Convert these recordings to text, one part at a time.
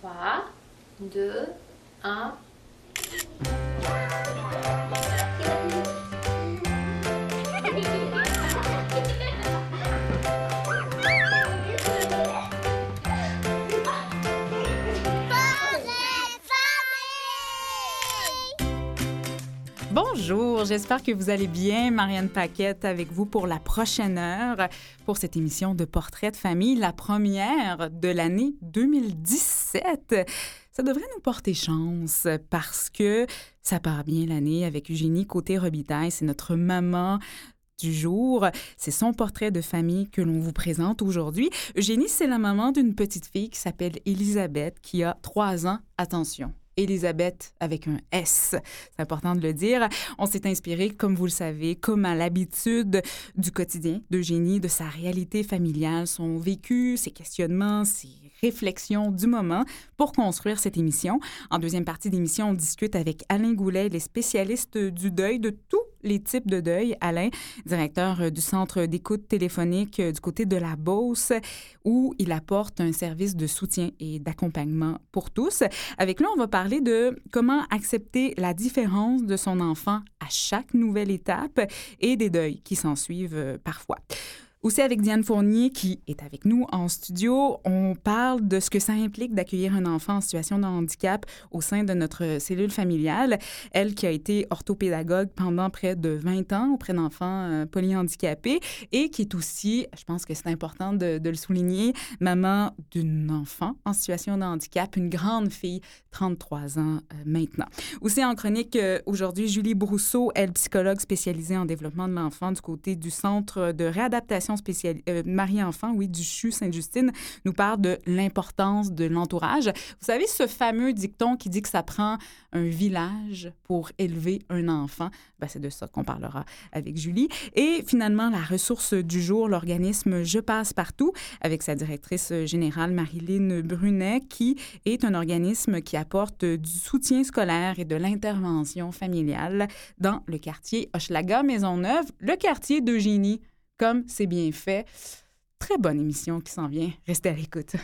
3, 2, 1. Bonjour, j'espère que vous allez bien. Marianne Paquette avec vous pour la prochaine heure pour cette émission de Portrait de famille, la première de l'année 2017. Ça devrait nous porter chance parce que ça part bien l'année avec Eugénie Côté-Robitaille. C'est notre maman du jour. C'est son portrait de famille que l'on vous présente aujourd'hui. Eugénie, c'est la maman d'une petite fille qui s'appelle Elisabeth, qui a trois ans. Attention, Elisabeth avec un S. C'est important de le dire. On s'est inspiré, comme vous le savez, comme à l'habitude du quotidien d'Eugénie, de sa réalité familiale, son vécu, ses questionnements, ses réflexions du moment pour construire cette émission. En deuxième partie d'émission, on discute avec Alain Goulet, les spécialistes du deuil, de tous les types de deuil. Alain, directeur du centre d'écoute téléphonique du côté de la Beauce, où il apporte un service de soutien et d'accompagnement pour tous. Avec lui, on va parler de comment accepter la différence de son enfant à chaque nouvelle étape et des deuils qui s'en suivent parfois. Aussi avec Diane Fournier qui est avec nous en studio, on parle de ce que ça implique d'accueillir un enfant en situation de handicap au sein de notre cellule familiale. Elle qui a été orthopédagogue pendant près de 20 ans auprès d'enfants euh, polyhandicapés et qui est aussi, je pense que c'est important de, le souligner, maman d'une enfant en situation de handicap, une grande fille, 33 ans euh, maintenant. Aussi en chronique euh, aujourd'hui, Julie Brousseau, elle psychologue spécialisée en développement de l'enfant du côté du Centre de réadaptation euh, Marie-Enfant, oui, du CHU Sainte-Justine, nous parle de l'importance de l'entourage. Vous savez, ce fameux dicton qui dit que ça prend un village pour élever un enfant, ben, c'est de ça qu'on parlera avec Julie. Et finalement, la ressource du jour, l'organisme Je passe partout, avec sa directrice générale, Marilyn Brunet, qui est un organisme qui apporte du soutien scolaire et de l'intervention familiale dans le quartier Hochelaga Maisonneuve, le quartier d'Eugénie comme c'est bien fait. Très bonne émission qui s'en vient. Restez à l'écoute.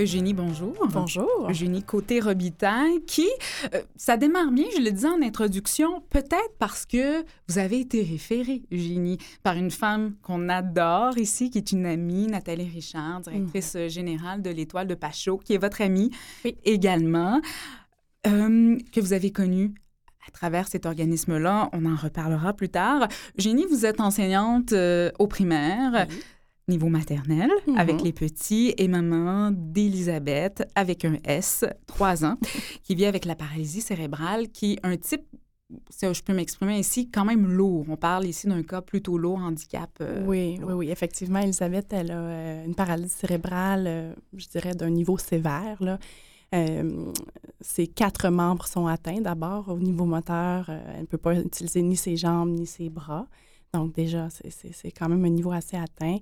Eugénie, bonjour. Bonjour. Eugénie Côté-Robitaille, qui, euh, ça démarre bien, je le disais en introduction, peut-être parce que vous avez été référée, Eugénie, par une femme qu'on adore ici, qui est une amie, Nathalie Richard, directrice mmh. générale de l'Étoile de Pachot, qui est votre amie oui. également, euh, que vous avez connue à travers cet organisme-là. On en reparlera plus tard. Eugénie, vous êtes enseignante euh, au primaire. Oui niveau maternel mm -hmm. avec les petits et maman d'Elisabeth avec un S, 3 ans, qui vit avec la paralysie cérébrale, qui est un type si je peux m'exprimer ici, quand même lourd. On parle ici d'un cas plutôt lourd, handicap. Euh, oui, lourd. oui, oui. Effectivement, Elisabeth, elle a euh, une paralysie cérébrale, euh, je dirais, d'un niveau sévère. Là. Euh, ses quatre membres sont atteints d'abord au niveau moteur. elle ne peut pas utiliser ni ses jambes ni ses bras. Donc, déjà, c'est quand même un niveau assez atteint.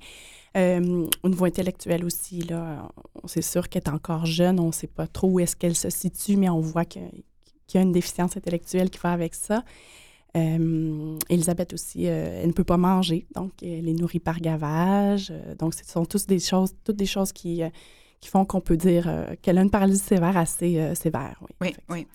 Euh, au niveau intellectuel aussi, là, c'est sûr qu'elle est encore jeune. On ne sait pas trop où est-ce qu'elle se situe, mais on voit qu'il y a une déficience intellectuelle qui va avec ça. Euh, Elisabeth aussi, euh, elle ne peut pas manger, donc elle est nourrie par gavage. donc, ce sont tous des choses, toutes des choses qui, qui font qu'on peut dire qu'elle a une paralysie sévère assez sévère. Oui, oui. oui.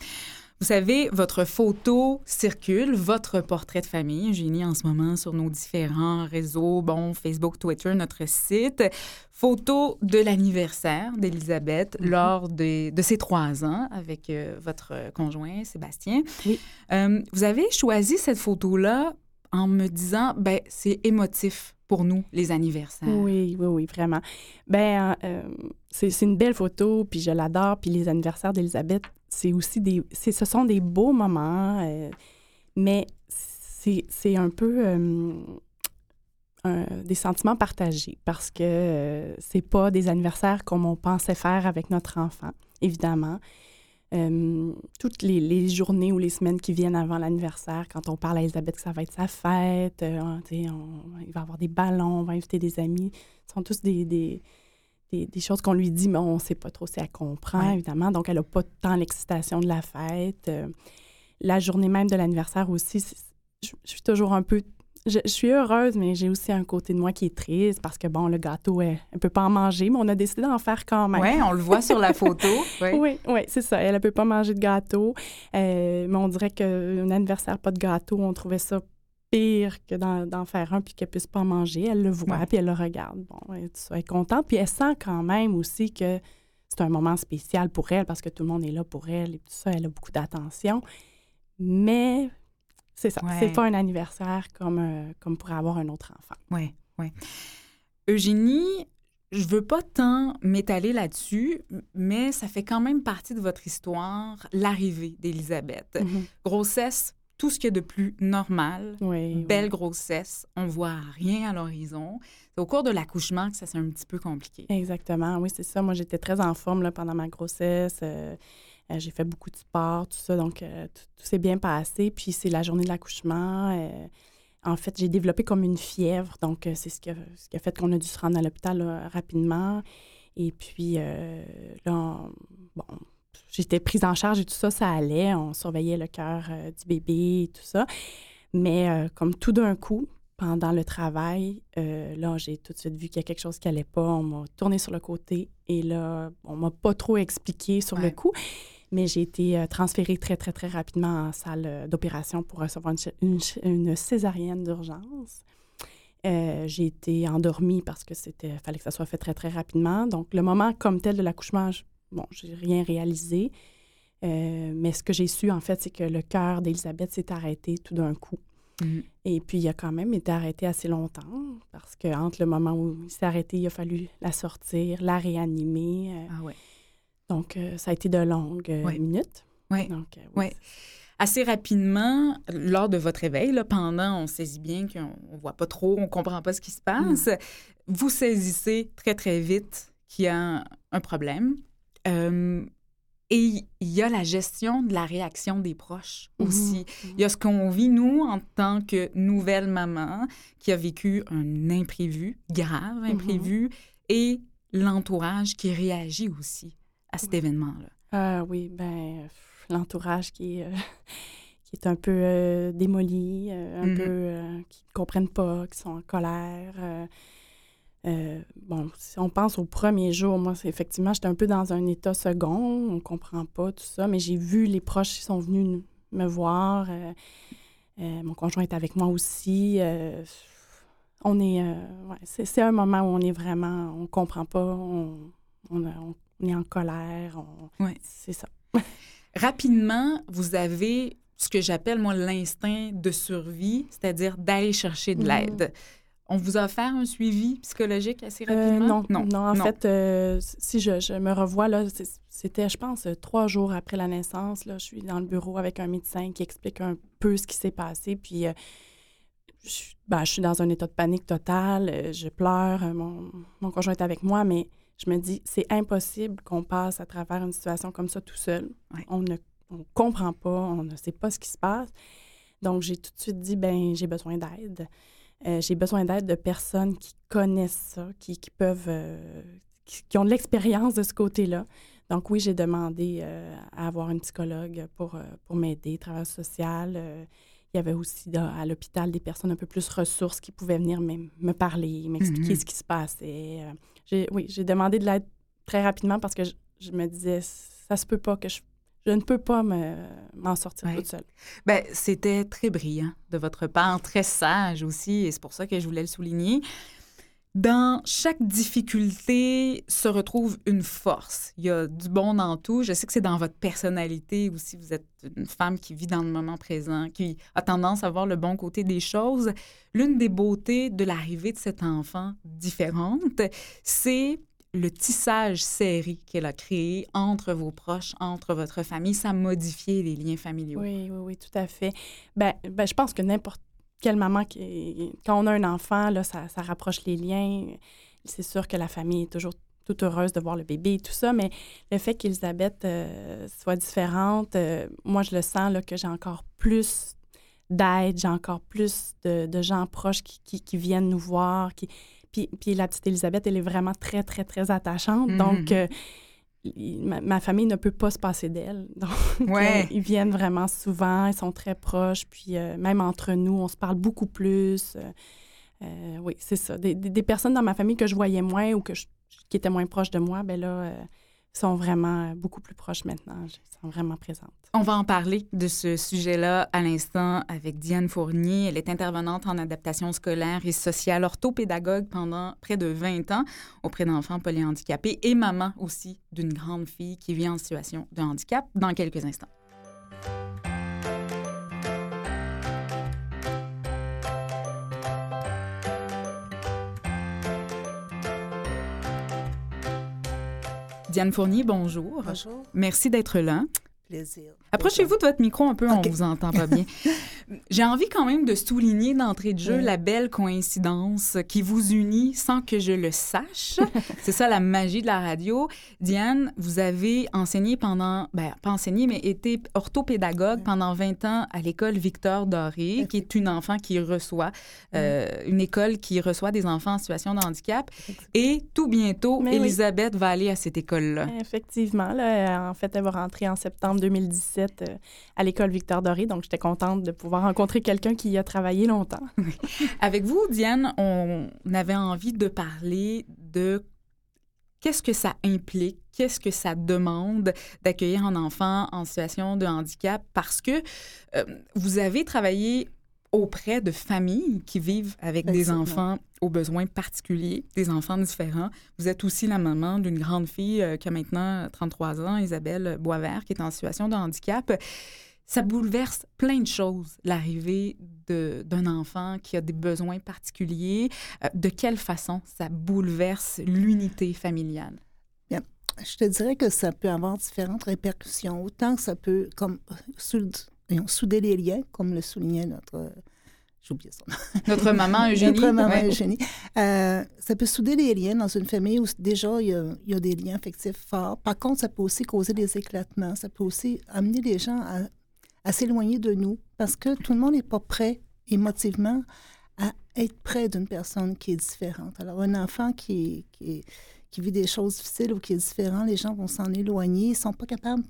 Vous savez, votre photo circule, votre portrait de famille, j'ai mis en ce moment sur nos différents réseaux, bon, Facebook, Twitter, notre site. Photo de l'anniversaire d'Elisabeth mm -hmm. lors de, de, ses trois ans avec euh, votre conjoint Sébastien. Oui. Euh, vous avez choisi cette photo-là en me disant, ben c'est émotif pour nous, les anniversaires. Oui, oui, oui, vraiment. Ben, euh, c'est une belle photo, puis je l'adore, puis les anniversaires d'Elisabeth, c'est aussi des... Ce sont des beaux moments, euh, mais c'est un peu euh, des sentiments partagés parce que euh, c'est pas des anniversaires comme on pensait faire avec notre enfant, évidemment. Euh, toutes les, journées ou les semaines qui viennent avant l'anniversaire, quand on parle à Elisabeth que ça va être sa fête, on, il va avoir des ballons, on va inviter des amis, ce sont tous des, des, des choses qu'on lui dit, mais on ne sait pas trop si elle comprend, Ouais. évidemment. Donc, elle n'a pas tant l'excitation de la fête. Euh, la journée même de l'anniversaire aussi, je, je suis toujours un peu... Je, je suis heureuse, mais j'ai aussi un côté de moi qui est triste parce que, bon, le gâteau, elle ne peut pas en manger, mais on a décidé d'en faire quand même. Oui, on le voit sur la photo. Oui, oui, c'est ça. Elle ne peut pas manger de gâteau. Euh, mais on dirait qu'un anniversaire, pas de gâteau, on trouvait ça pire que d'en, faire un puis qu'elle puisse pas manger. Elle le voit, Ouais. puis elle le regarde. Bon, elle, elle est contente. Puis elle sent quand même aussi que c'est un moment spécial pour elle parce que tout le monde est là pour elle et tout ça. Elle a beaucoup d'attention. Mais c'est ça. Ouais. C'est pas un anniversaire comme, euh, comme pourrait avoir un autre enfant. Oui, oui. Eugénie, je veux pas tant m'étaler là-dessus, mais ça fait quand même partie de votre histoire, l'arrivée d'Élisabeth. Mhm. Grossesse, tout ce qu'il y a de plus normal. Oui. Belle grossesse, on voit rien à l'horizon. C'est au cours de l'accouchement que ça c'est un petit peu compliqué. Exactement, oui, c'est ça. Moi, j'étais très en forme là, pendant ma grossesse. Euh, euh, j'ai fait beaucoup de sport, tout ça, donc euh, tout, tout s'est bien passé. Puis c'est la journée de l'accouchement. en fait, j'ai développé comme une fièvre, donc c'est ce qui, a, ce qui a fait qu'on a dû se rendre à l'hôpital rapidement. Et puis là, on- bon, j'étais prise en charge et tout ça, ça allait. On surveillait le cœur euh, du bébé et tout ça. Mais euh, comme tout d'un coup, pendant le travail, euh, là, j'ai tout de suite vu qu'il y a quelque chose qui allait pas. On m'a tourné sur le côté et là, on m'a pas trop expliqué sur le coup, mais j'ai été transférée très, très, très rapidement en salle d'opération pour recevoir une, césarienne d'urgence. Euh, j'ai été endormie parce que c'était fallait que ça soit fait très, très rapidement. Donc, le moment comme tel de l'accouchement, je- bon, j'ai rien réalisé. Euh, mais ce que j'ai su, en fait, c'est que le cœur d'Elisabeth s'est arrêté tout d'un coup. Mhm. Et puis, il a quand même été arrêté assez longtemps parce que entre le moment où il s'est arrêté, il a fallu la sortir, la réanimer. euh, Ah ouais. donc, euh, ça a été de longues Ouais. minutes. Ouais. Donc, oui, Ouais. Assez rapidement, lors de votre réveil, là, pendant, on saisit bien qu'on ne voit pas trop, on comprend pas ce qui se passe, vous saisissez très, très vite qu'il y a un problème. Euh, et il y a la gestion de la réaction des proches Mhm. aussi. Il y a ce qu'on vit, nous, en tant que nouvelle maman, qui a vécu un imprévu, grave imprévu, et l'entourage qui réagit aussi à cet événement-là. Ah oui, ben, l'entourage qui est, euh, qui est un peu euh, démoli, euh, un peu euh, qui ne comprennent pas, qui sont en colère. Euh, bon, si on pense au premier jour, moi, c'est effectivement, j'étais un peu dans un état second, on comprend pas tout ça, mais j'ai vu les proches qui sont venus me voir. euh, euh, mon conjoint est avec moi aussi. on est, ouais, c'est, c'est un moment où on est vraiment, on comprend pas, on, on, a- on- on est en colère, on- Ouais. c'est ça. Rapidement, vous avez ce que j'appelle, moi, l'instinct de survie, c'est-à-dire d'aller chercher de Mhm. l'aide. On vous a offert un suivi psychologique assez Euh, rapidement? non, non, en fait, euh, si je, je me revois, là, c'était, je pense, trois jours après la naissance. Là, je suis dans le bureau avec un médecin qui explique un peu ce qui s'est passé. Puis, euh, je, suis- ben, je suis dans un état de panique totale. je pleure. Mon, mon conjoint est avec moi, mais je me dis, c'est impossible qu'on passe à travers une situation comme ça tout seul. Ouais. On ne on comprend pas, on ne sait pas ce qui se passe. Donc, j'ai tout de suite dit, ben j'ai besoin d'aide. Euh, j'ai besoin d'aide de personnes qui connaissent ça, qui, qui peuvent, euh, qui, qui ont de l'expérience de ce côté-là. Donc oui, j'ai demandé euh, à avoir une psychologue pour, pour m'aider, travail social. il y avait aussi à l'hôpital des personnes un peu plus ressources qui pouvaient venir me, me parler, m'expliquer Mhm. ce qui se passait. J'ai- oui, j'ai demandé de l'aide très rapidement parce que je, je me disais, ça se peut pas que je... Je ne peux pas me- m'en sortir Ouais. toute seule. Ben, c'était très brillant de votre part, très sage aussi, et c'est pour ça que je voulais le souligner. Dans chaque difficulté se retrouve une force. Il y a du bon dans tout. Je sais que c'est dans votre personnalité aussi. Vous êtes une femme qui vit dans le moment présent, qui a tendance à voir le bon côté des choses. L'une des beautés de l'arrivée de cet enfant différente, c'est le tissage serré qu'elle a créé entre vos proches, entre votre famille. Ça a modifié les liens familiaux. Oui, oui, oui, tout à fait. Ben, ben, je pense que n'importe quelle maman, quand on a un enfant, là, ça, ça rapproche les liens. C'est sûr que la famille est toujours toute heureuse de voir le bébé et tout ça, mais le fait qu'Elisabeth euh, soit différente, euh, moi, je le sens là, que j'ai encore plus d'aide, j'ai encore plus de, gens proches qui, qui, qui viennent nous voir. Qui... Puis, puis la petite Elisabeth, elle est vraiment très, très, très attachante. Mhm. Donc, euh, ma, ma famille ne peut pas se passer d'elle. Donc, Ouais. euh, ils viennent vraiment souvent, ils sont très proches. Puis, euh, même entre nous, on se parle beaucoup plus. Euh, euh, oui, c'est ça. Des, des- des personnes dans ma famille que je voyais moins ou que je- qui étaient moins proches de moi, ben là, sont vraiment euh, beaucoup plus proches maintenant. Sont vraiment présentes. On va en parler de ce sujet-là à l'instant avec Diane Fournier. Elle est intervenante en adaptation scolaire et sociale, orthopédagogue pendant près de 20 ans auprès d'enfants polyhandicapés et maman aussi d'une grande fille qui vit en situation de handicap dans quelques instants. Diane Fournier, bonjour. Bonjour. Merci d'être là. Plaisir. Approchez-vous de votre micro un peu, OK. on vous entend pas bien. J'ai envie quand même de souligner d'entrée de jeu Oui. la belle coïncidence qui vous unit sans que je le sache. C'est ça la magie de la radio. Diane, vous avez enseigné pendant, ben pas enseigné, mais été orthopédagogue pendant 20 ans à l'école Victor Doré, qui est une enfant qui reçoit, euh, une école qui reçoit des enfants en situation de handicap. Et tout bientôt, Mais. Elisabeth va aller à cette école-là. Effectivement. Là, en fait, elle va rentrer en septembre 2017 euh, à l'école Victor Doré. Donc, j'étais contente de pouvoir rencontrer quelqu'un qui y a travaillé longtemps. Avec vous, Diane, on avait envie de parler de qu'est-ce que ça implique, qu'est-ce que ça demande d'accueillir un enfant en situation de handicap parce que euh, vous avez travaillé auprès de familles qui vivent avec des enfants aux besoins particuliers, des enfants différents. Vous êtes aussi la maman d'une grande fille euh, qui a maintenant 33 ans, Isabelle Boisvert, qui est en situation de handicap. Ça bouleverse plein de choses, l'arrivée d'un enfant qui a des besoins particuliers. Euh, de quelle façon ça bouleverse l'unité familiale? Je te dirais que ça peut avoir différentes répercussions. Autant que ça peut comme euh, soud- voyons, souder les liens, comme le soulignait notre... euh, J'ai oublié son nom. Notre maman Eugénie. Notre maman ouais. Eugénie. Euh, ça peut souder les liens dans une famille où déjà il y, a, il y a des liens affectifs forts. Par contre, ça peut aussi causer des éclatements. Ça peut aussi amener les gens à, à s'éloigner de nous parce que tout le monde n'est pas prêt émotivement à être près d'une personne qui est différente. Alors, un enfant qui, qui, qui vit des choses difficiles ou qui est différent, les gens vont s'en éloigner. Ils ne sont pas capables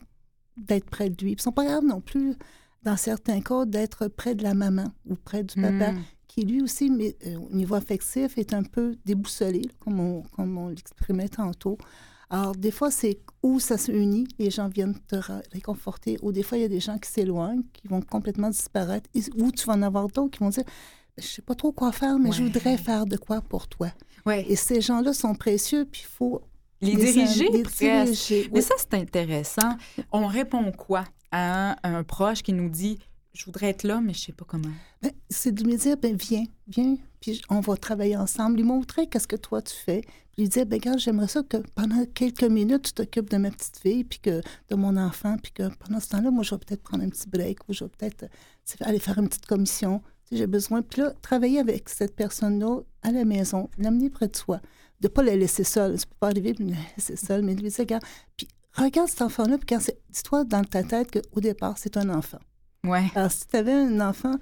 d'être près de lui. Ils ne sont pas capables non plus, dans certains cas, d'être près de la maman ou près du papa Mm. qui lui aussi, mais, euh, au niveau affectif, est un peu déboussolé, comme on, comme on l'exprimait tantôt. Alors, des fois, c'est où ça se unit, les gens viennent te réconforter, ou des fois, il y a des gens qui s'éloignent, qui vont complètement disparaître, et, ou tu vas en avoir d'autres qui vont dire Je sais pas trop quoi faire, mais je voudrais faire de quoi pour toi. Ouais. Et ces gens-là sont précieux, puis il faut Les diriger, les diriger. Mais ça, c'est intéressant. On répond quoi? À un, proche qui nous dit Je voudrais être là, mais je sais pas comment. Ben, c'est de me dire, ben, viens, viens, puis on va travailler ensemble, lui montrer qu'est-ce que toi tu fais. Puis lui dire, ben, regarde, j'aimerais ça que pendant quelques minutes, tu t'occupes de ma petite fille, puis que de mon enfant, puis que pendant ce temps-là, moi, je vais peut-être prendre un petit break ou je vais peut-être tu aller faire une petite commission. Tu sais, J'ai besoin. Puis là, travailler avec cette personne-là à la maison, l'amener près de soi, de ne pas la laisser seule. Ça peut pas arriver de la laisser seule, mais de lui dire, regarde, puis regarde cet enfant-là, puis dis-toi dans ta tête qu'au départ, c'est un enfant. Ouais. Alors, si tu avais un enfant,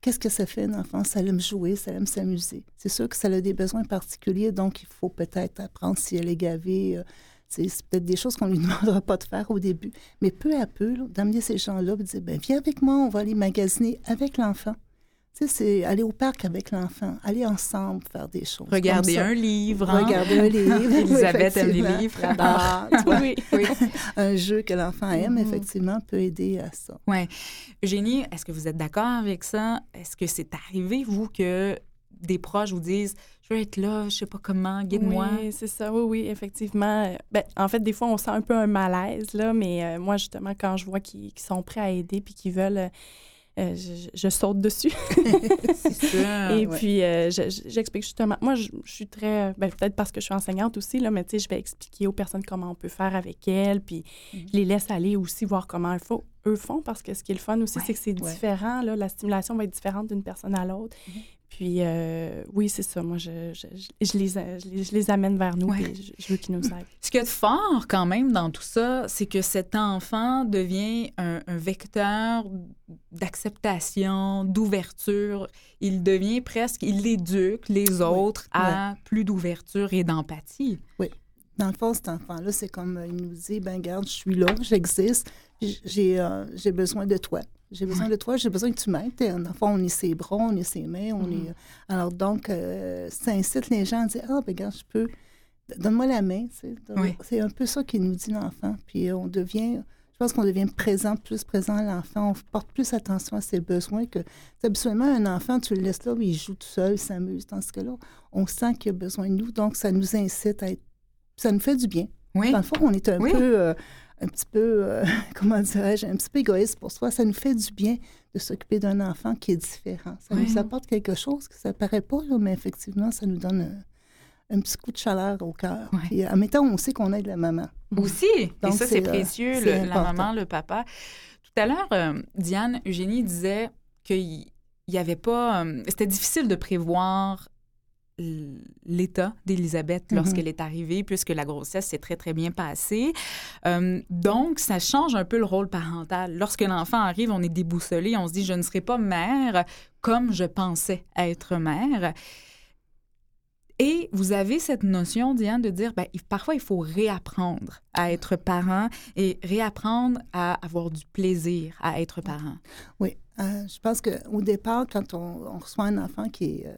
qu'est-ce que ça fait, un enfant? Ça aime jouer, ça aime s'amuser. C'est sûr que ça a des besoins particuliers, donc il faut peut-être apprendre si elle est gavée. euh, c'est peut-être des choses qu'on ne lui demandera pas de faire au début. Mais peu à peu, d'amener ces gens-là, de dire, ben, viens avec moi, on va aller magasiner avec l'enfant. Tu sais, c'est aller au parc avec l'enfant, aller ensemble faire des choses. Regarder un livre. hein? Regarder un livre. Elisabeth aime les livres. Ah, oui. Oui. un jeu que l'enfant aime, Mhm. effectivement, peut aider à ça. Ouais. Eugénie, est-ce que vous êtes d'accord avec ça? Est-ce que c'est arrivé, vous, que des proches vous disent Je veux être là, je sais pas comment, guide-moi? Oui, c'est ça. Oui, oui, effectivement. Ben, en fait, des fois, on sent un peu un malaise, là, mais euh, moi, justement, quand je vois qu'ils qu'ils sont prêts à aider puis qu'ils veulent, euh, euh, je, je saute dessus. Ça. Et ouais. puis, euh, je- je- j'explique justement. Moi, je, je suis très. Ben, Peut-être parce que je suis enseignante aussi, là, mais tu sais, je vais expliquer aux personnes comment on peut faire avec elles. Puis, Mhm. je les laisse aller aussi voir comment eux font, eux font parce que ce qui est le fun aussi, Ouais, c'est que c'est ouais. différent. Là, la stimulation va être différente d'une personne à l'autre. Mhm. Puis, euh, oui, c'est ça. Moi, je, je, je, les, je, les, je, les, amène vers nous Ouais. et je, je veux qu'ils nous aident. Ce qu'il y a de fort quand même dans tout ça, c'est que cet enfant devient un, un vecteur d'acceptation, d'ouverture. Il devient presque, il éduque les autres à plus d'ouverture et d'empathie. Dans le fond, cet enfant-là, c'est comme euh, il nous dit, ben garde, je suis là, j'existe, j'ai euh, j'ai besoin de toi. J'ai besoin de toi, j'ai besoin que tu m'aides. Dans le fond, on est ses bras, on est ses mains, on est... Alors donc, euh, ça incite les gens à dire, ah, ben regarde, je peux... Donne-moi la main, tu sais. Donne- Oui. C'est un peu ça qu'il nous dit l'enfant. Puis euh, on devient... Je pense qu'on devient présent, plus présent à l'enfant. On porte plus attention à ses besoins que... Habituellement, un enfant, tu le laisses là, il joue tout seul, il s'amuse. Dans ce cas-là, on sent qu'il a besoin de nous. Donc, ça nous incite à être... Ça nous fait du bien. Oui. Dans le fond, on est un Oui. peu, euh, un petit peu, euh, comment dirais-je, un petit peu égoïste pour soi. Ça nous fait du bien de s'occuper d'un enfant qui est différent. Ça Oui. nous apporte quelque chose que ça paraît pas, là, mais effectivement, ça nous donne un, un petit coup de chaleur au cœur. Oui. Puis, en même temps, on sait qu'on aide la maman. Aussi. Et Donc, ça, c'est, euh, précieux, le- la maman, le papa. Tout à l'heure, euh, Diane, Eugénie disait qu'il n'y avait pas... euh, C'était difficile de prévoir l'état d'Élisabeth Mhm. lorsqu'elle est arrivée, puisque la grossesse s'est très, très bien passée. Euh, donc, ça change un peu le rôle parental. Lorsque l'enfant arrive, on est déboussolé, on se dit, je ne serai pas mère comme je pensais être mère. Et vous avez cette notion, Diane, de dire, ben, parfois, il faut réapprendre à être parent et réapprendre à avoir du plaisir à être parent. Oui, euh, je pense qu'au départ, quand on, on reçoit un enfant qui est, euh,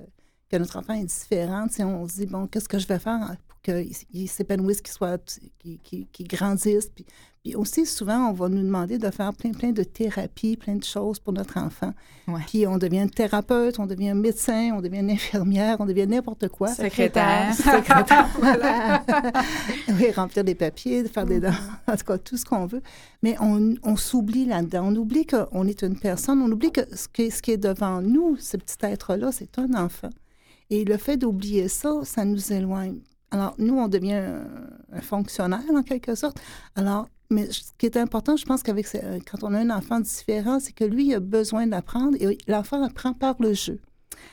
que notre enfant est différent, on se dit, bon, qu'est-ce que je vais faire pour qu'il il s'épanouisse, qu'il soit, qu'il qu'il- qu'il grandisse. Puis, puis aussi, souvent, on va nous demander de faire plein, plein de thérapies, plein de choses pour notre enfant. Ouais. Puis on devient thérapeute, on devient médecin, on devient infirmière, on devient n'importe quoi. Secrétaire. Secrétaire, voilà. oui, remplir des papiers, faire des dents, en tout cas, tout ce qu'on veut. Mais on, on s'oublie là-dedans. On oublie qu'on est une personne. On oublie que ce qui, ce qui est devant nous, ce petit être-là, c'est un enfant. Et le fait d'oublier ça, ça nous éloigne. Alors, nous, on devient un, un fonctionnaire, en quelque sorte. Alors, mais ce qui est important, je pense qu'avec euh, quand on a un enfant différent, c'est que lui, il a besoin d'apprendre et l'enfant apprend par le jeu.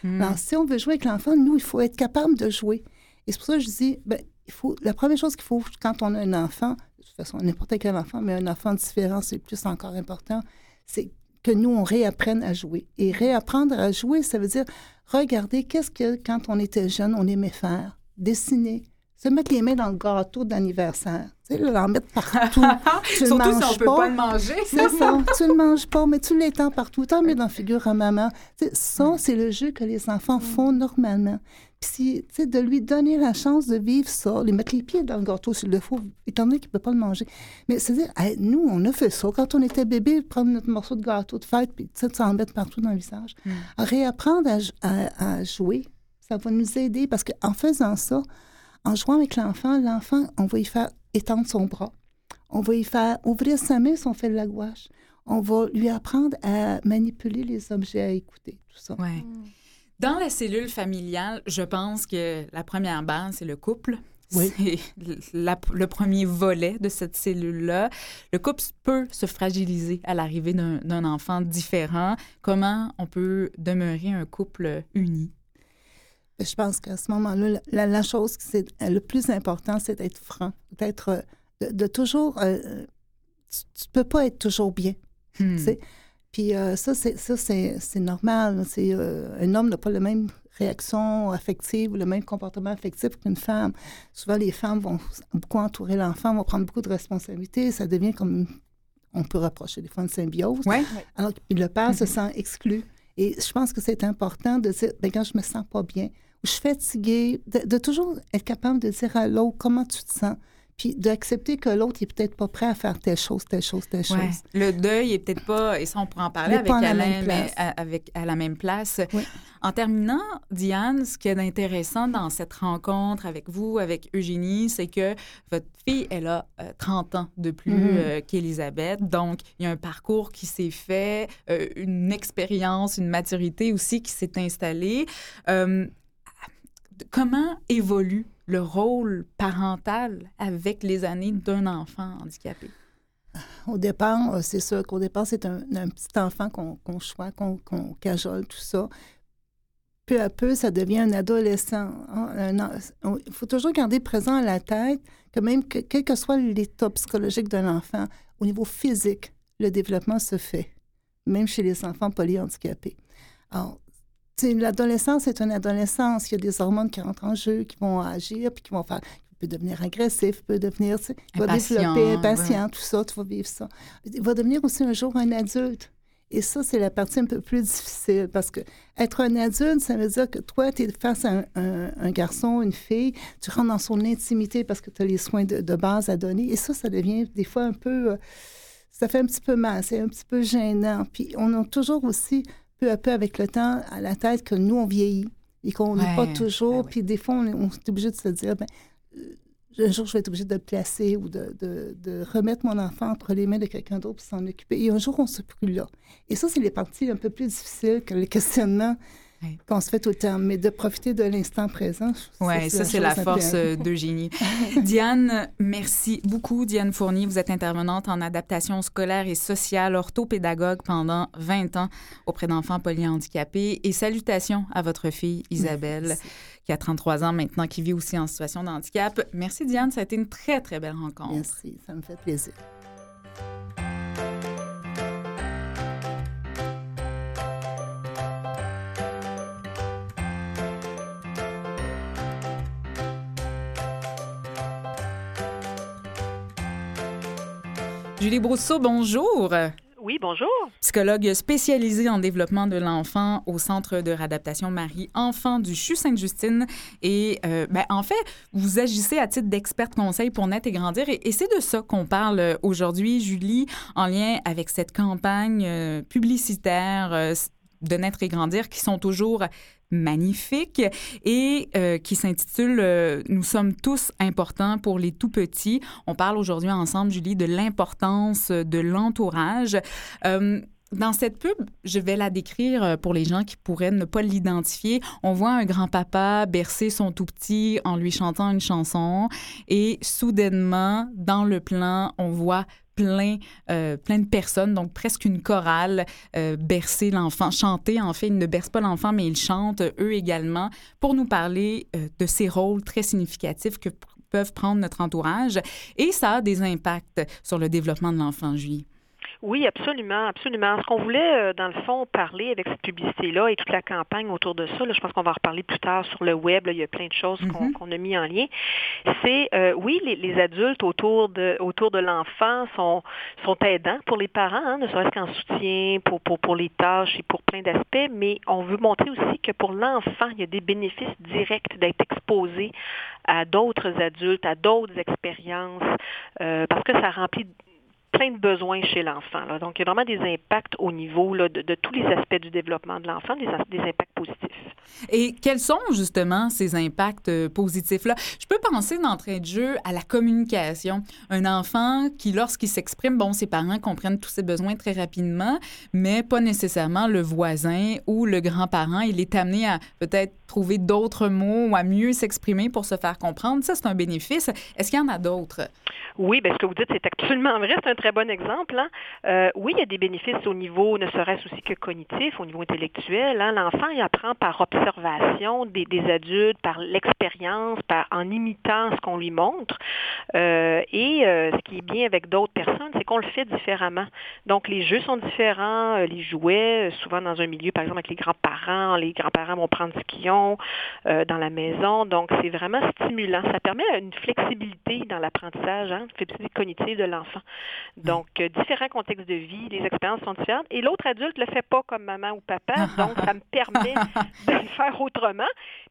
Hmm. Alors, si on veut jouer avec l'enfant, nous, il faut être capable de jouer. Et c'est pour ça que je dis, ben, il faut, la première chose qu'il faut quand on a un enfant, de toute façon, n'importe quel enfant, mais un enfant différent, c'est plus encore important, c'est que nous, on réapprenne à jouer. Et réapprendre à jouer, ça veut dire regarder qu'est-ce que, quand on était jeune, on aimait faire. Dessiner, se mettre les mains dans le gâteau d'anniversaire. Tu sais, l'en mettre partout. Tu le Surtout si on manges peut pas le manger. c'est ça. Tu ne manges pas, mais tu l'étends partout. T'en mets dans la figure à maman. Tu sais, ça, c'est le jeu que les enfants font normalement. Puis, si, tu sais, de lui donner la chance de vivre ça, lui mettre les pieds dans le gâteau s'il le faut, étant donné qu'il ne peut pas le manger. Mais c'est-à-dire, hey, nous, on a fait ça. Quand on était bébé, prendre notre morceau de gâteau de fête, puis tu sais, s'en mettre partout dans le visage. Mm. Réapprendre à, à- à jouer, ça va nous aider parce qu'en faisant ça, en jouant avec l'enfant, l'enfant, on va y faire étendre son bras. On va y faire ouvrir sa main si on fait de la gouache. On va lui apprendre à manipuler les objets, à écouter, tout ça. Ouais. Dans la cellule familiale, je pense que la première base, c'est le couple. Oui. C'est la- le premier volet de cette cellule-là. Le couple peut se fragiliser à l'arrivée d'un d'un enfant différent. Comment on peut demeurer un couple uni? Je pense qu'à ce moment-là, la, la chose qui c'est le plus important, c'est d'être franc, d'être, euh, de, de toujours, euh, tu, tu peux pas être toujours bien. Hmm. Tu sais, Puis euh, ça, c'est ça, c'est, c'est normal. C'est, euh, un homme n'a pas la même réaction affective ou le même comportement affectif qu'une femme. Souvent, les femmes vont beaucoup entourer l'enfant, vont prendre beaucoup de responsabilités. Ça devient comme, on peut rapprocher des fois une symbiose. Ouais. Alors que le père se Mhm. sent exclu. Et je pense que c'est important de dire, ben, quand je me sens pas bien, je suis fatiguée, de, de toujours être capable de dire à l'autre comment tu te sens, puis d'accepter que l'autre n'est peut-être pas prêt à faire telle chose, telle chose, telle Ouais. chose. Le deuil est peut-être pas, et ça on pourra en parler avec pas à la Alain, même mais place. à, avec, à la même place. Oui. En terminant, Diane, ce qui est intéressant dans cette rencontre avec vous, avec Eugénie, c'est que votre fille, elle a euh, 30 ans de plus euh, qu'Élisabeth. Donc, il y a un parcours qui s'est fait, euh, une expérience, une maturité aussi qui s'est installée. Euh, comment évolue le rôle parental avec les années d'un enfant handicapé? Au départ, euh, c'est sûr qu'au départ, c'est un, petit enfant qu'on choisit, qu'on cajole, tout ça. peu à peu, ça devient un adolescent. Il faut toujours garder présent à la tête que même que, quel que soit l'état psychologique d'un enfant, au niveau physique, le développement se fait, même chez les enfants polyhandicapés. Alors, l'adolescence est une adolescence. Il y a des hormones qui rentrent en jeu, qui vont agir, puis qui vont faire peut devenir agressif, peut devenir, tu va développer impatient, tout ça, tu vas vivre ça. Il va devenir aussi un jour un adulte. Et ça, c'est la partie un peu plus difficile parce que être un adulte, ça veut dire que toi, tu es face à un, garçon, une fille, tu rentres dans son intimité parce que tu as les soins de, base à donner. Et ça, ça devient des fois un peu. Euh, ça fait un petit peu mal, c'est un petit peu gênant. Puis on a toujours aussi, peu à peu avec le temps, à la tête que nous, on vieillit et qu'on n'est pas toujours. Ben puis des fois, on, on est obligé de se dire, ben, un jour, je vais être obligée de le placer ou de, de, remettre mon enfant entre les mains de quelqu'un d'autre pour s'en occuper. Et un jour, on se plus là. Et ça, c'est les parties un peu plus difficiles que le questionnement qu'on se fait tout le temps, mais de profiter de l'instant présent. Oui, ça, c'est la force euh, d'Eugénie. Diane, merci beaucoup. Diane Fournier, vous êtes intervenante en adaptation scolaire et sociale, orthopédagogue pendant 20 ans auprès d'enfants polyhandicapés. Et salutations à votre fille Isabelle qui a 33 ans maintenant, qui vit aussi en situation de handicap. Merci Diane, ça a été une très, très belle rencontre. Merci, ça me fait plaisir. Julie Brousseau, bonjour. Oui, bonjour. Psychologue spécialisée en développement de l'enfant au Centre de réadaptation Marie-Enfant du CHU Sainte-Justine. Et euh, ben, en fait, vous agissez à titre d'expert conseil pour naître et grandir. Et, c'est de ça qu'on parle aujourd'hui, Julie, en lien avec cette campagne euh, publicitaire euh, de naître et grandir qui sont toujours magnifiques et euh, qui s'intitule euh, Nous sommes tous importants pour les tout petits. On parle aujourd'hui ensemble, Julie, de l'importance de l'entourage. Euh, dans cette pub, je vais la décrire pour les gens qui pourraient ne pas l'identifier. On voit un grand-papa bercer son tout petit en lui chantant une chanson et soudainement, dans le plan, on voit plein, euh, plein de personnes, donc presque une chorale, euh, bercer l'enfant, chanter en fait. Ils ne bercent pas l'enfant, mais ils chantent eux également pour nous parler euh, de ces rôles très significatifs que peuvent prendre notre entourage. Et ça a des impacts sur le développement de l'enfant, Julie. Oui, absolument, absolument. Ce qu'on voulait, euh, dans le fond, parler avec cette publicité-là et toute la campagne autour de ça, je pense qu'on va en reparler plus tard sur le web, il y a plein de choses qu'on mm-hmm. a mis en lien, c'est, euh, oui, les, adultes autour de, autour de l'enfant sont, sont aidants pour les parents, hein, ne serait-ce qu'en soutien, pour, pour, pour les tâches et pour plein d'aspects, mais on veut montrer aussi que pour l'enfant, il y a des bénéfices directs d'être exposé à d'autres adultes, à d'autres expériences, euh, parce que ça remplit plein de besoins chez l'enfant. Donc, il y a vraiment des impacts au niveau de, tous les aspects du développement de l'enfant, des, des, impacts positifs. Et quels sont justement ces impacts euh, positifs-là? Je peux penser d'entrée de jeu à la communication. Un enfant qui, lorsqu'il s'exprime, bon, ses parents comprennent tous ses besoins très rapidement, mais pas nécessairement le voisin ou le grand-parent. Il est amené à peut-être trouver d'autres mots ou à mieux s'exprimer pour se faire comprendre. Ça, c'est un bénéfice. Est-ce qu'il y en a d'autres? Oui, bien, ce que vous dites, c'est absolument vrai. C'est un très bon exemple. Hein. Euh, oui, il y a des bénéfices au niveau, ne serait-ce aussi que cognitif, au niveau intellectuel. Hein. L'enfant, il apprend par observation des, adultes, par l'expérience, par en imitant ce qu'on lui montre. Euh, et euh, ce qui est bien avec d'autres personnes, c'est qu'on le fait différemment. Donc, les jeux sont différents, les jouets, souvent dans un milieu, par exemple, avec les grands-parents, les grands-parents vont prendre ce qu'ils ont dans la maison. Donc, c'est vraiment stimulant. Ça permet une flexibilité dans l'apprentissage. Hein flexibilité cognitive de l'enfant. Donc, euh, différents contextes de vie, les expériences sont différentes. Et l'autre adulte le fait pas comme maman ou papa, donc ça me permet faire autrement.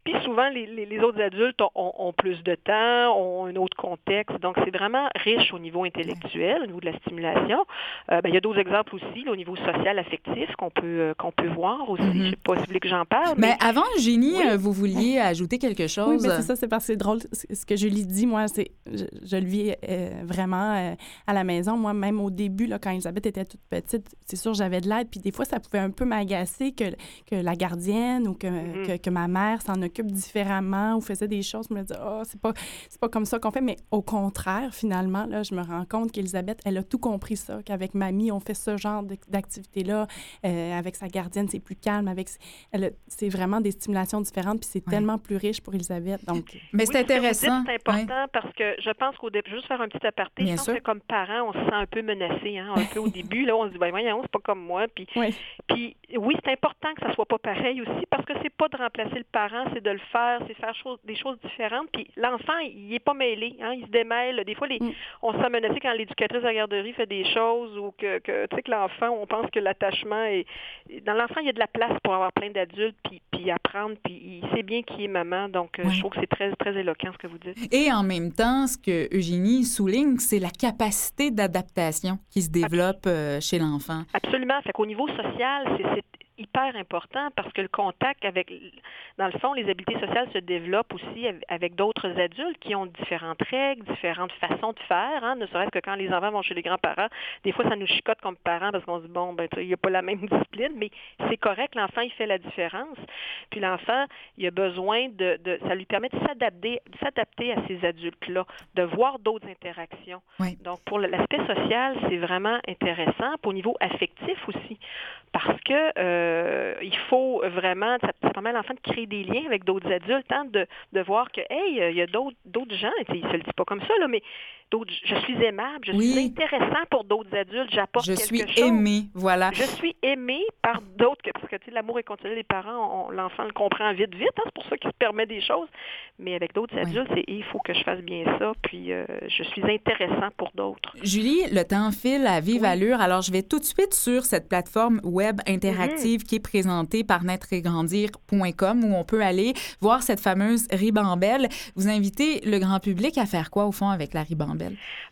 Puis souvent, les, autres adultes ont, plus de temps, ont un autre contexte. Donc, c'est vraiment riche au niveau intellectuel, au niveau de la stimulation. Euh, ben, il y a d'autres exemples aussi, au niveau social, affectif, qu'on peut, euh, qu'on peut voir aussi. Mm-hmm. Je ne sais pas si vous voulez que j'en parle. Mais, avant, Génie, vous vouliez ajouter quelque chose. Oui, mais c'est ça, c'est parce que c'est drôle. Ce que Julie dit, moi, c'est je, le vis vraiment euh, à la maison. Moi, même au début, là, quand Elisabeth était toute petite, c'est sûr, j'avais de l'aide. Puis des fois, ça pouvait un peu m'agacer que, que la gardienne ou que, mm-hmm. que, ma mère s'en occupe différemment ou faisait des choses, je me disais, oh, c'est pas, c'est pas comme ça qu'on fait. Mais au contraire, finalement, là, je me rends compte qu'Elisabeth, elle a tout compris ça, qu'avec mamie, on fait ce genre d'activité-là. Euh, avec sa gardienne, c'est plus calme. Avec, c'est vraiment des stimulations différentes, puis c'est tellement plus riche pour Elisabeth. Donc, mais c'est intéressant. C'est important parce que je pense qu'au début, juste faire un petit aparté, je pense que comme parents, on se sent un peu menacé, hein, un peu au début. Là, on se dit, ben voyons, c'est pas comme moi. Puis, puis oui, c'est important que ça soit pas pareil aussi parce que c'est pas de remplacer le parent, c'est de le faire, c'est faire des choses différentes. Puis l'enfant, il est pas mêlé, hein, il se démêle. Des fois, les, mm. on se sent menacé quand l'éducatrice de la garderie fait des choses ou que, que tu sais que l'enfant, on pense que l'attachement est dans l'enfant, il y a de la place pour avoir plein d'adultes puis, puis apprendre puis il sait bien qui est maman. Donc euh, je trouve que c'est très très éloquent ce que vous dites. Et en même temps, ce que Eugénie souligne, c'est la capacité d'adaptation qui se développe euh, chez l'enfant. Absolument. Fait qu'au niveau social, c'est hyper important parce que le contact avec, dans le fond, les habiletés sociales se développent aussi avec d'autres adultes qui ont différentes règles, différentes façons de faire. Hein, ne serait-ce que quand les enfants vont chez les grands-parents, des fois ça nous chicote comme parents parce qu'on se dit bon, ben il n'y a pas la même discipline, mais c'est correct. L'enfant il fait la différence. Puis l'enfant, il a besoin de, de ça lui permet de s'adapter, s'adapter à ces adultes-là, de voir d'autres interactions. Donc pour l'aspect social, c'est vraiment intéressant. Pour au niveau affectif aussi, parce que euh, il faut vraiment, ça, permet à l'enfant de créer des liens avec d'autres adultes, hein, de, de voir que, hey, il y a d'autres gens, il ne se le dit pas comme ça, là, mais je suis aimable, je suis intéressant pour d'autres adultes, j'apporte quelque chose. Je suis aimée, voilà. Je suis aimée par d'autres, parce que l'amour est continuel, les parents, l'enfant le comprend vite, vite, hein, c'est pour ça qu'il se permet des choses. Mais avec d'autres adultes, c'est il faut que je fasse bien ça, puis euh, je suis intéressant pour d'autres. Julie, le temps file à vive allure, alors je vais tout de suite sur cette plateforme web interactive mm-hmm. qui est présentée par naîtregrandir.com où on peut aller voir cette fameuse ribambelle. Vous invitez le grand public à faire quoi au fond avec la ribambelle?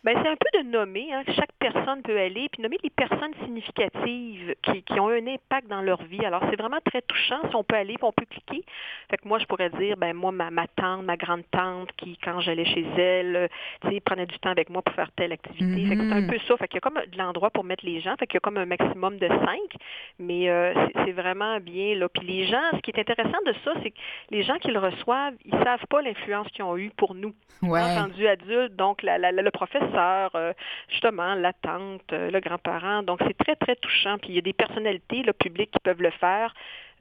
Ben, c'est un peu de nommer. Hein, chaque personne peut aller, puis nommer les personnes significatives qui, qui, ont un impact dans leur vie. Alors, c'est vraiment très touchant. Si on peut aller, puis on peut cliquer. Fait que moi, je pourrais dire, ben moi, ma, ma tante, ma grande-tante, qui, quand j'allais chez elle, prenait du temps avec moi pour faire telle activité. Fait que c'est un mm-hmm. peu ça. Fait qu'il y a comme de l'endroit pour mettre les gens. Fait qu'il y a comme un maximum de cinq. Mais euh, c'est vraiment bien, là. Puis les gens, ce qui est intéressant de ça, c'est que les gens qui le reçoivent, ils savent pas l'influence qu'ils ont eue pour nous. Ouais. Entendu adulte, donc la, la, le professeur, euh, justement, la tante, euh, le grand-parent. Donc, c'est très, très touchant. Puis, il y a des personnalités le public qui peuvent le faire.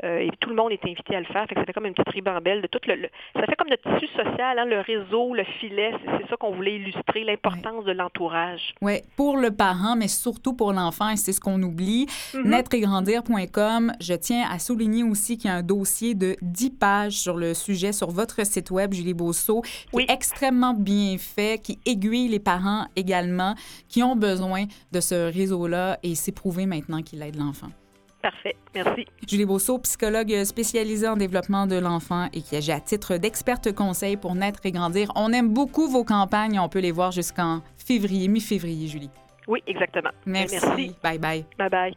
Euh, et tout le monde est invité à le faire. Fait que ça fait comme une petite ribambelle de tout le, ça fait comme notre tissu social, hein, le réseau, le filet. C'est ça qu'on voulait illustrer, l'importance de l'entourage. Oui, pour le parent, mais surtout pour l'enfant, et c'est ce qu'on oublie. Mm je tiens à souligner aussi qu'il y a un dossier de 10 pages sur le sujet sur votre site web, Julie Bosso, qui est extrêmement bien fait, qui aiguille les parents également, qui ont besoin de ce réseau-là, et c'est prouvé maintenant qu'il aide l'enfant. Parfait. Merci. Julie Bosso, psychologue spécialisée en développement de l'enfant et qui agit à titre d'experte conseil pour naître et grandir. On aime beaucoup vos campagnes. On peut les voir jusqu'en février, mi-février, Julie. Oui, exactement. Merci. Merci. Bye bye. Bye bye.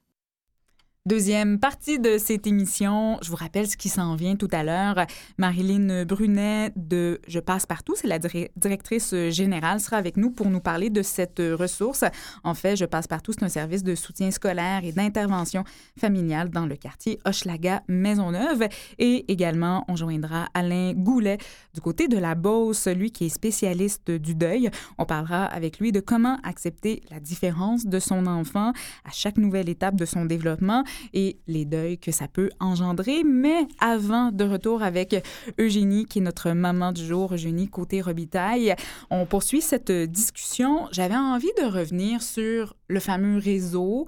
Deuxième partie de cette émission, je vous rappelle ce qui s'en vient tout à l'heure. Marilyn Brunet de Je passe partout, c'est la directrice générale, sera avec nous pour nous parler de cette ressource. En fait, Je passe partout, c'est un service de soutien scolaire et d'intervention familiale dans le quartier Hochelaga Maisonneuve. Et également, on joindra Alain Goulet du côté de la Beauce, lui qui est spécialiste du deuil. On parlera avec lui de comment accepter la différence de son enfant à chaque nouvelle étape de son développement et les deuils que ça peut engendrer. Mais avant de retour avec Eugénie, qui est notre maman du jour, Eugénie Côté-Robitaille, on poursuit cette discussion. J'avais envie de revenir sur le fameux réseau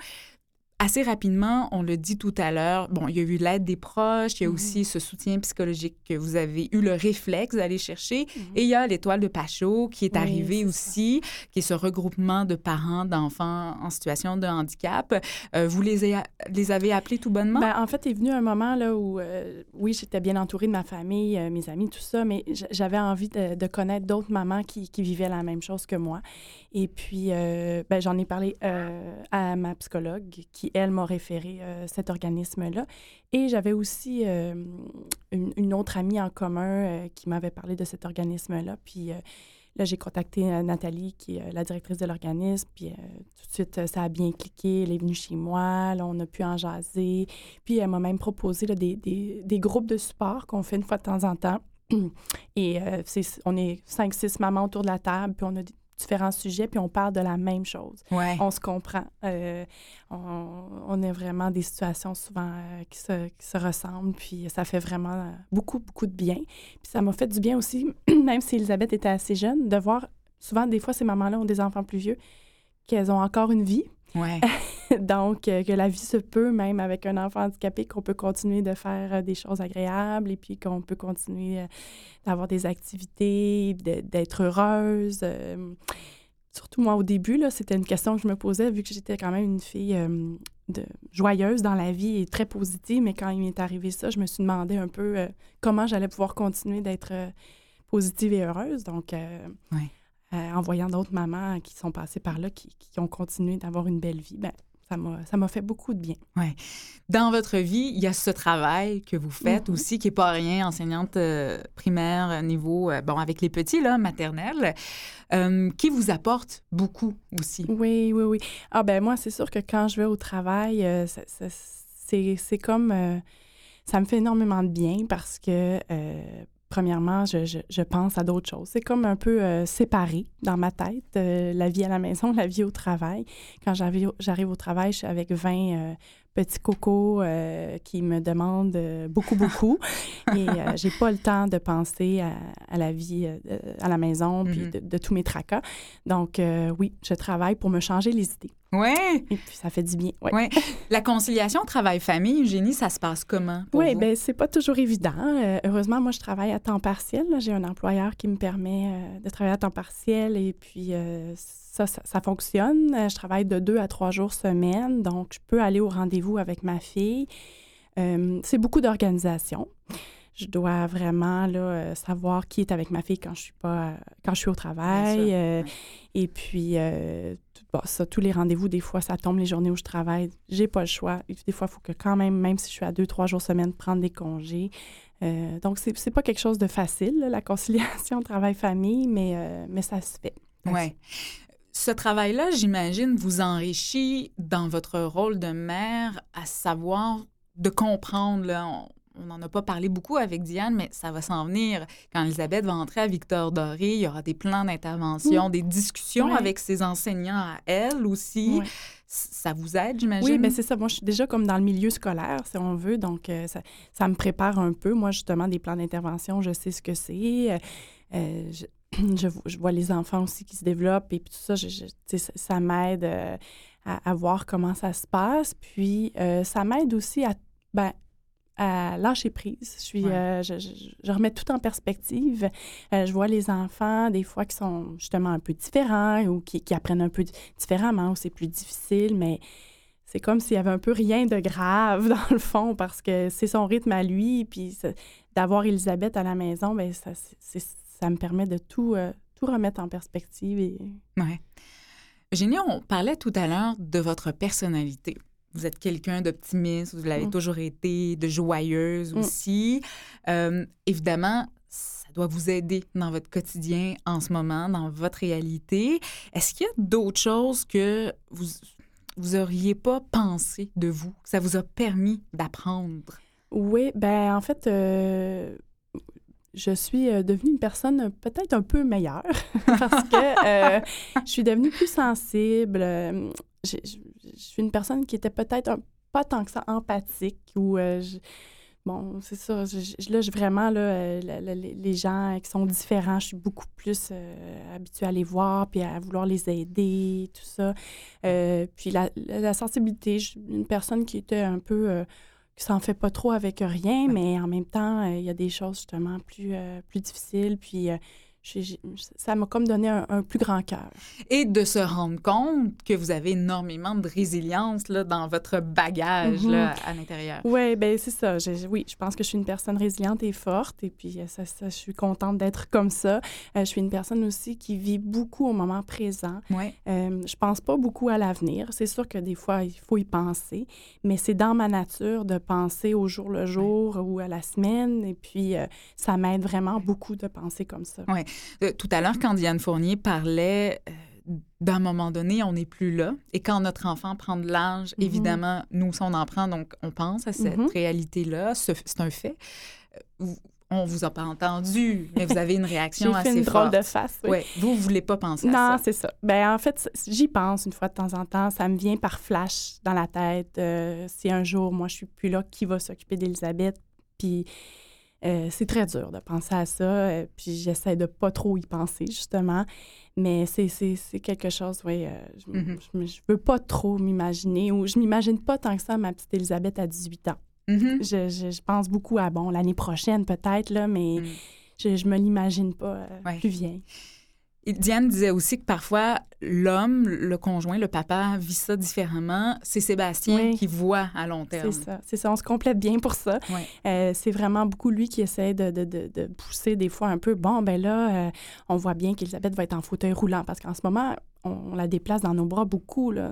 assez rapidement, on le dit tout à l'heure, bon, il y a eu l'aide des proches, il y a mhm. aussi ce soutien psychologique que vous avez eu le réflexe d'aller chercher. Mhm. Et il y a l'étoile de Pachot qui est arrivée aussi, qui est ce regroupement de parents d'enfants en situation de handicap. Euh, vous les, les avez appelés tout bonnement? Ben, en fait, il est venu un moment là où, euh, oui, j'étais bien entourée de ma famille, euh, mes amis, tout ça, mais j'avais envie de, de connaître d'autres mamans qui, qui, vivaient la même chose que moi. Et puis, ben, j'en ai parlé à ma psychologue qui, elle m'a référé euh, cet organisme-là. Et j'avais aussi euh, une, autre amie en commun euh, qui m'avait parlé de cet organisme-là. Puis là, j'ai contacté Nathalie, qui est la directrice de l'organisme. Puis tout de suite, ça a bien cliqué. Elle est venue chez moi. Là, on a pu en jaser. Puis elle m'a même proposé des, groupes de support qu'on fait une fois de temps en temps. Et on est cinq, six mamans autour de la table, puis on a différents sujets, puis on parle de la même chose. Ouais. On se comprend. Euh, on, on a vraiment des situations souvent euh, qui, se, qui, se, ressemblent, puis ça fait vraiment beaucoup, beaucoup de bien. Puis ça m'a fait du bien aussi, même si Elisabeth était assez jeune, de voir, souvent, des fois, ces mamans-là ont des enfants plus vieux, qu'elles ont encore une vie. Ouais. Donc, euh, que la vie se peut, même avec un enfant handicapé, qu'on peut continuer de faire euh, des choses agréables et puis qu'on peut continuer euh, d'avoir des activités, d'être heureuse. Surtout moi, au début, c'était une question que je me posais, vu que j'étais quand même une fille de, joyeuse dans la vie et très positive. Mais quand il m'est arrivé ça, je me suis demandé un peu comment j'allais pouvoir continuer d'être positive et heureuse. Donc, ouais. En voyant d'autres mamans qui sont passées par là, qui, qui ont continué d'avoir une belle vie, ben, ça m'a fait beaucoup de bien. Oui. Dans votre vie, il y a ce travail que vous faites Mhm. aussi, qui n'est pas rien, enseignante euh, primaire, euh, niveau, euh, bon, avec les petits, là, maternelle, euh, qui vous apporte beaucoup aussi? Oui, oui, oui. Ah ben moi, c'est sûr que quand je vais au travail, euh, c'est c'est comme... euh, ça me fait énormément de bien parce que, euh, premièrement, je, je- pense à d'autres choses. C'est comme un peu euh, séparé dans ma tête, euh, la vie à la maison, la vie au travail. Quand j'arrive au- j'arrive au travail, je suis avec 20 petits cocos euh, qui me demandent euh, beaucoup, beaucoup. Et euh, j'ai pas le temps de penser à, à la vie euh, à la maison, puis Mhm. de, de tous mes tracas. Donc, oui, je travaille pour me changer les idées. Oui. Et puis, ça fait du bien. Ouais. Ouais. La conciliation travail-famille, Eugénie, ça se passe comment? Oui, bien, c'est pas toujours évident. Heureusement, moi, je travaille à temps partiel. J'ai un employeur qui me permet de travailler à temps partiel et puis ça, ça, ça fonctionne. Euh, je travaille de deux à trois jours semaine, donc je peux aller au rendez-vous avec ma fille. Euh, c'est beaucoup d'organisation. Je dois vraiment là, euh, savoir qui est avec ma fille quand je suis pas quand je suis au travail. Bien sûr, euh, ouais. Et puis euh, tout- bon, ça, tous les rendez-vous, des fois, ça tombe les journées où je travaille. J'ai pas le choix. Des fois, il faut que quand même, même si je suis à deux, trois jours semaine, prendre des congés. Donc, c'est c'est pas quelque chose de facile, là, la conciliation travail-famille, mais, mais ça se fait. Ouais. Ce travail-là, j'imagine, vous enrichit dans votre rôle de mère à savoir de comprendre. Là, on n'en a pas parlé beaucoup avec Diane, mais ça va s'en venir. Quand Elisabeth va entrer à Victor Doré, il y aura des plans d'intervention, des discussions avec ses enseignants à elle aussi. Ça vous aide, j'imagine? Oui, mais c'est ça. Moi, je suis déjà comme dans le milieu scolaire, si on veut. Donc, euh, ça, ça me prépare un peu. Moi, justement, des plans d'intervention, je sais ce que c'est. Euh, euh, je, je, je vois les enfants aussi qui se développent et puis tout ça, je, je- ça, ça m'aide euh, à, à voir comment ça se passe. Puis, euh, ça m'aide aussi à, ben, à lâcher prise. Je, suis, Ouais. euh, je, remets tout en perspective. Je vois les enfants, des fois, qui sont justement un peu différents ou qui, qui apprennent un peu différemment ou c'est plus difficile, mais c'est comme s'il y avait un peu rien de grave dans le fond parce que c'est son rythme à lui. Puis d'avoir Elisabeth à la maison, ben ça, c'est- ça me permet de tout, euh, tout remettre en perspective. Et... Ouais. Eugénie, on parlait tout à l'heure de votre personnalité. Vous êtes quelqu'un d'optimiste, vous l'avez Mm. toujours été, de joyeuse Mm. aussi. Euh, évidemment, ça doit vous aider dans votre quotidien en ce moment, dans votre réalité. Est-ce qu'il y a d'autres choses que vous vous auriez pas pensé de vous, que ça vous a permis d'apprendre? Oui, ben en fait, euh, je suis euh, devenue une personne peut-être un peu meilleure parce que euh, je suis devenue plus sensible. euh, Je suis une personne qui était peut-être pas tant que ça empathique ou je- bon, c'est ça. là, vraiment là, les gens qui sont différents, je suis beaucoup plus habituée à les voir puis à vouloir les aider, tout ça. Puis la, la- sensibilité, je suis une personne qui était un peu qui s'en fait pas trop avec rien, mais en même temps, euh, il y a des choses justement plus, euh, plus difficiles. Puis ça m'a comme donné un, plus grand cœur. Et de se rendre compte que vous avez énormément de résilience là, dans votre bagage là, mm-hmm. à l'intérieur. Oui, ben c'est ça. oui, je pense que je suis une personne résiliente et forte et puis euh, ça, ça je suis contente d'être comme ça. Euh, je suis une personne aussi qui vit beaucoup au moment présent. Ouais. Euh, je pense pas beaucoup à l'avenir. C'est sûr que des fois, il faut y penser, mais c'est dans ma nature de penser au jour le jour ou à la semaine et puis euh, ça m'aide vraiment beaucoup de penser comme ça. Oui. Euh, tout à l'heure, quand Diane Fournier parlait euh, d'un moment donné, on n'est plus là. Et quand notre enfant prend de l'âge, mhm. évidemment, nous, on en prend, donc on pense à cette mhm. réalité-là. C'est un fait. On vous a pas entendu, mais vous avez une réaction assez fait une drôle de face. Oui. Ouais. Vous, voulez pas penser à ça. Non, c'est ça. Ben en fait, j'y pense une fois de temps en temps. Ça me vient par flash dans la tête. si un jour, moi, je suis plus là, qui va s'occuper d'Elisabeth? Puis euh, c'est très dur de penser à ça, euh, puis j'essaie de pas trop y penser, justement. Mais c'est quelque chose, oui, euh, je, je, veux pas trop m'imaginer, ou je m'imagine pas tant que ça ma petite Elisabeth à 18 ans. Mm-hmm. je, je, pense beaucoup à, bon, l'année prochaine peut-être, là, mais mm. je, je me l'imagine pas plus vieille. Diane disait aussi que parfois, l'homme, le conjoint, le papa vit ça différemment. C'est Sébastien qui voit à long terme. C'est ça. C'est ça. On se complète bien pour ça. Euh, c'est vraiment beaucoup lui qui essaie de, de, de, pousser des fois un peu. Bon, ben là, euh, on voit bien qu'Elisabeth va être en fauteuil roulant parce qu'en ce moment, on, la déplace dans nos bras beaucoup. Là,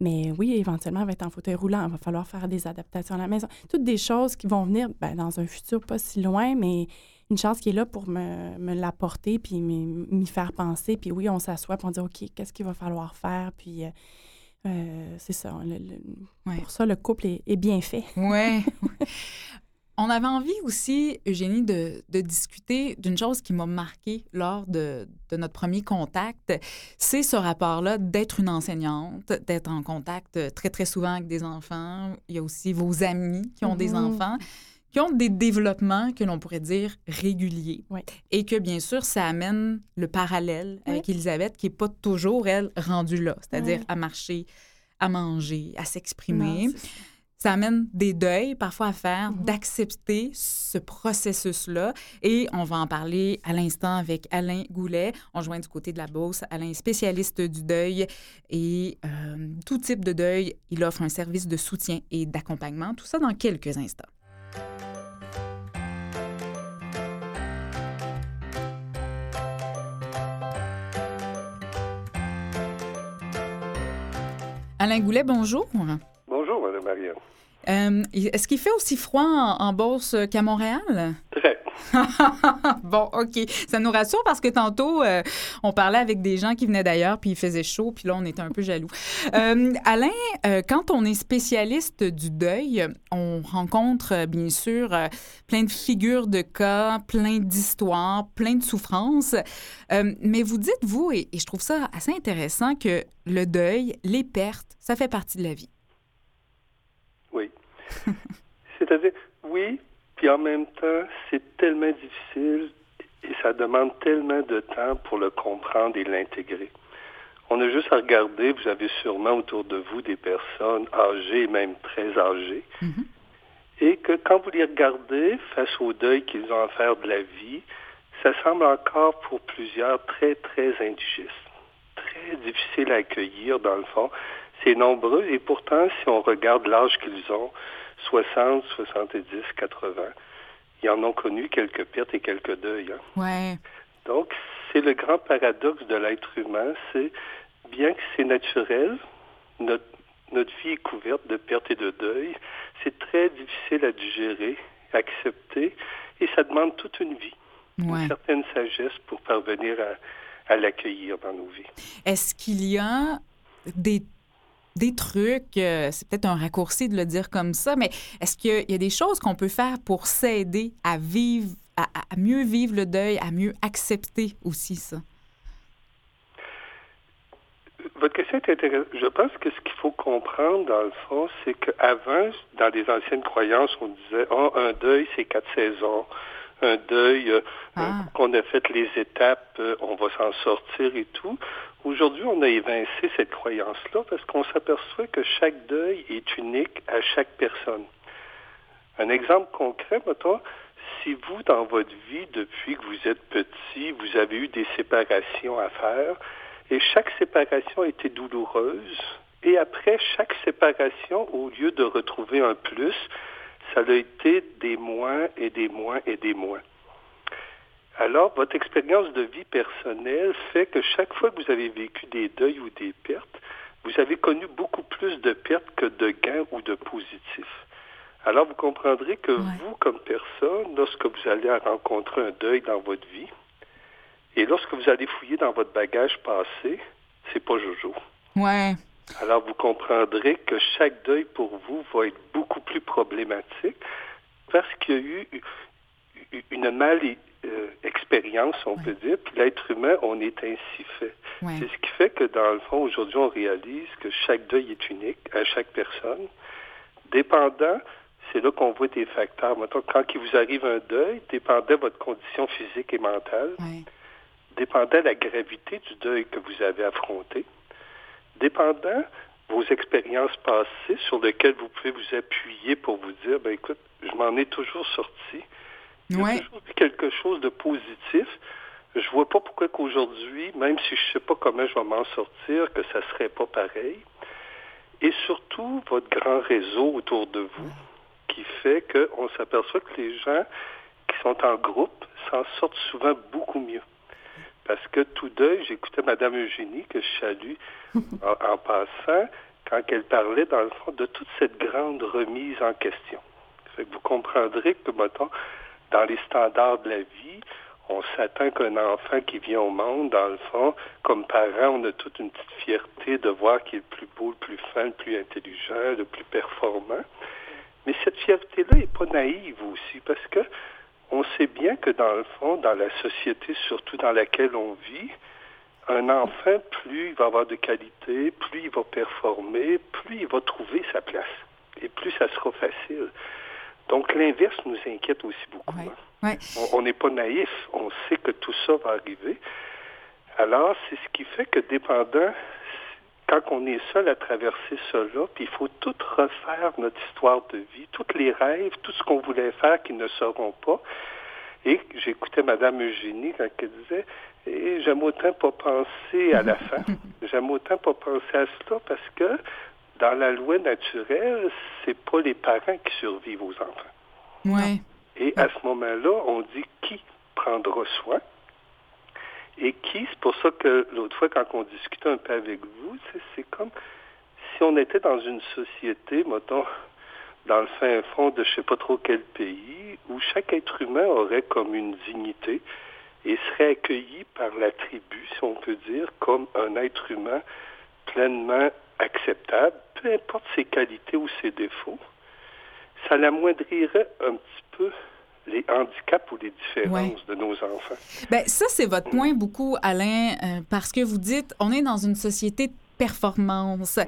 Mais oui, éventuellement, elle va être en fauteuil roulant. Il va falloir faire des adaptations à la maison. Toutes des choses qui vont venir ben, dans un futur pas si loin, mais une chance qui est là pour me, me l'apporter, puis m'y faire penser. Puis oui, on s'assoit, puis on dit, OK, qu'est-ce qu'il va falloir faire? Puis euh, euh, c'est ça. Pour ça, le couple est, bien fait. Oui. On avait envie aussi, Eugénie, de, de discuter d'une chose qui m'a marqué lors de, de, notre premier contact. C'est ce rapport-là d'être une enseignante, d'être en contact très, très souvent avec des enfants. Il y a aussi vos amis qui ont des mm-hmm. enfants qui ont des développements que l'on pourrait dire réguliers. Et que, bien sûr, ça amène le parallèle avec Elisabeth, qui n'est pas toujours, elle, rendue là, c'est-à-dire à marcher, à manger, à s'exprimer. Ça amène des deuils parfois à faire, mm-hmm. d'accepter ce processus-là. Et on va en parler à l'instant avec Alain Goulet. On joint du côté de la Beauce. Alain spécialiste du deuil et euh, tout type de deuil. Il offre un service de soutien et d'accompagnement. Tout ça dans quelques instants. Alain Goulet, bonjour. Bonjour, Mme Marianne. Euh, est-ce qu'il fait aussi froid en, Beauce qu'à Montréal? Très. bon, OK. Ça nous rassure parce que tantôt, euh, on parlait avec des gens qui venaient d'ailleurs, puis il faisait chaud, puis là, on était un peu jaloux. Euh, Alain, quand on est spécialiste du deuil, on rencontre, bien sûr, plein de figures de cas, plein d'histoires, plein de souffrances. mais vous dites, vous, et je trouve ça assez intéressant, que le deuil, les pertes, ça fait partie de la vie. C'est-à-dire, oui, puis en même temps, c'est tellement difficile et ça demande tellement de temps pour le comprendre et l'intégrer. On a juste à regarder, vous avez sûrement autour de vous des personnes âgées, même très âgées, mm-hmm. et que quand vous les regardez face au deuil qu'ils ont à faire de la vie, ça semble encore pour plusieurs très, très indigeste, très difficile à accueillir dans le fond. C'est nombreux et pourtant, si on regarde l'âge qu'ils ont, 60, 70, 80, ils en ont connu quelques pertes et quelques deuils. Hein. Ouais. Donc, c'est le grand paradoxe de l'être humain, c'est bien que c'est naturel, notre, notre vie est couverte de pertes et de deuils, c'est très difficile à digérer, à accepter, et ça demande toute une vie, une certaine sagesse pour parvenir à, à l'accueillir dans nos vies. Est-ce qu'il y a des des trucs, euh, c'est peut-être un raccourci de le dire comme ça, mais est-ce qu'il y a des choses qu'on peut faire pour s'aider à vivre, à, mieux vivre le deuil, à mieux accepter aussi ça? Votre question est intéressante. Je pense que ce qu'il faut comprendre, dans le fond, c'est qu'avant, dans des anciennes croyances, on disait, oh, un deuil, c'est quatre saisons un deuil, euh, ah. qu'on a fait les étapes, euh, on va s'en sortir et tout. Aujourd'hui, on a évincé cette croyance-là parce qu'on s'aperçoit que chaque deuil est unique à chaque personne. Un exemple concret, mettons, si vous, dans votre vie, depuis que vous êtes petit, vous avez eu des séparations à faire, et chaque séparation été douloureuse, et après chaque séparation, au lieu de retrouver un plus, ça a été des moins et des moins et des moins. Alors, votre expérience de vie personnelle fait que chaque fois que vous avez vécu des deuils ou des pertes, vous avez connu beaucoup plus de pertes que de gains ou de positifs. Alors, vous comprendrez que vous, comme personne, lorsque vous allez rencontrer un deuil dans votre vie, et lorsque vous allez fouiller dans votre bagage passé, c'est pas Jojo. Ouais. Alors, vous comprendrez que chaque deuil pour vous va être beaucoup plus problématique parce qu'il y a eu une mal euh, expérience, on peut dire, puis l'être humain, on est ainsi fait. C'est ce qui fait que, dans le fond, aujourd'hui, on réalise que chaque deuil est unique à chaque personne. Dépendant, c'est là qu'on voit des facteurs. Maintenant, quand il vous arrive un deuil, dépendant de votre condition physique et mentale, dépendant de la gravité du deuil que vous avez affronté, dépendant vos expériences passées sur lesquelles vous pouvez vous appuyer pour vous dire, ben écoute, je m'en ai toujours sorti. Il y a toujours quelque chose de positif. Je vois pas pourquoi qu'aujourd'hui, même si je sais pas comment je vais m'en sortir, que ça serait pas pareil. Et surtout, votre grand réseau autour de vous, qui fait qu'on s'aperçoit que les gens qui sont en groupe s'en sortent souvent beaucoup mieux. Parce que tout deuil, j'écoutais Mme Eugénie, que je salue en, passant, quand elle parlait, dans le fond, de toute cette grande remise en question. vous comprendrez que, mettons, dans les standards de la vie, on s'attend qu'un enfant qui vient au monde, dans le fond, comme parent, on a toute une petite fierté de voir qu'il est le plus beau, le plus fin, le plus intelligent, le plus performant. Mais cette fierté-là n'est pas naïve aussi, parce que on sait bien que dans le fond, dans la société, surtout dans laquelle on vit, un enfant, plus il va avoir de qualité, plus il va performer, plus il va trouver sa place. Et plus ça sera facile. Donc l'inverse nous inquiète aussi beaucoup. Hein. On n'est pas naïf, on sait que tout ça va arriver. Alors, c'est ce qui fait que dépendant, quand on est seul à traverser cela, puis il faut tout refaire notre histoire de vie, tous les rêves, tout ce qu'on voulait faire qui ne seront pas. Et j'écoutais Mme Eugénie quand elle disait et j'aime autant pas penser à la fin. J'aime autant pas penser à cela parce que dans la loi naturelle, c'est pas les parents qui survivent aux enfants. Ouais. Et à ce moment-là, on dit qui prendra soin et qui, c'est pour ça que l'autre fois, quand on discutait un peu avec vous, c'est comme si on était dans une société, mettons, dans le fin fond de je sais pas trop quel pays, où chaque être humain aurait comme une dignité et serait accueilli par la tribu, si on peut dire, comme un être humain pleinement acceptable, peu importe ses qualités ou ses défauts, ça l'amoindrirait un petit peu les handicaps ou les différences de nos enfants. Bien, ça, c'est votre point beaucoup, Alain, euh, parce que vous dites, on est dans une société de performance.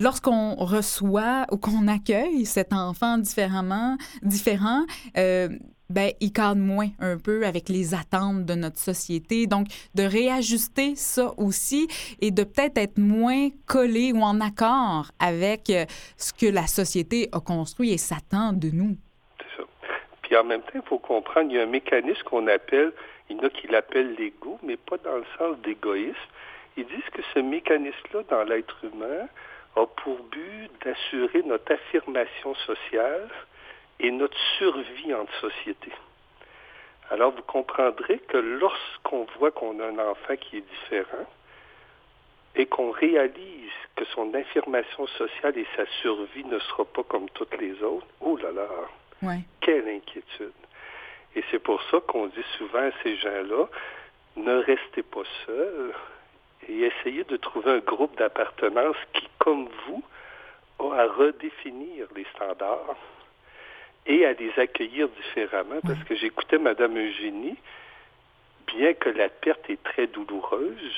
Lorsqu'on reçoit ou qu'on accueille cet enfant différemment, différent, euh, ben, il cadre moins un peu avec les attentes de notre société. Donc, de réajuster ça aussi et de peut-être être moins collé ou en accord avec euh, ce que la société a construit et s'attend de nous. C'est ça. Puis en même temps, il faut comprendre, il y a un mécanisme qu'on appelle, il y en a qui l'appellent l'ego, mais pas dans le sens d'égoïsme. Ils disent que ce mécanisme-là dans l'être humain a pour but d'assurer notre affirmation sociale et notre survie en société. Alors vous comprendrez que lorsqu'on voit qu'on a un enfant qui est différent et qu'on réalise que son affirmation sociale et sa survie ne sera pas comme toutes les autres, oh là là, quelle inquiétude. Et c'est pour ça qu'on dit souvent à ces gens-là, ne restez pas seuls et essayez de trouver un groupe d'appartenance qui, comme vous, a à redéfinir les standards et à les accueillir différemment. Parce que j'écoutais Mme Eugénie, bien que la perte est très douloureuse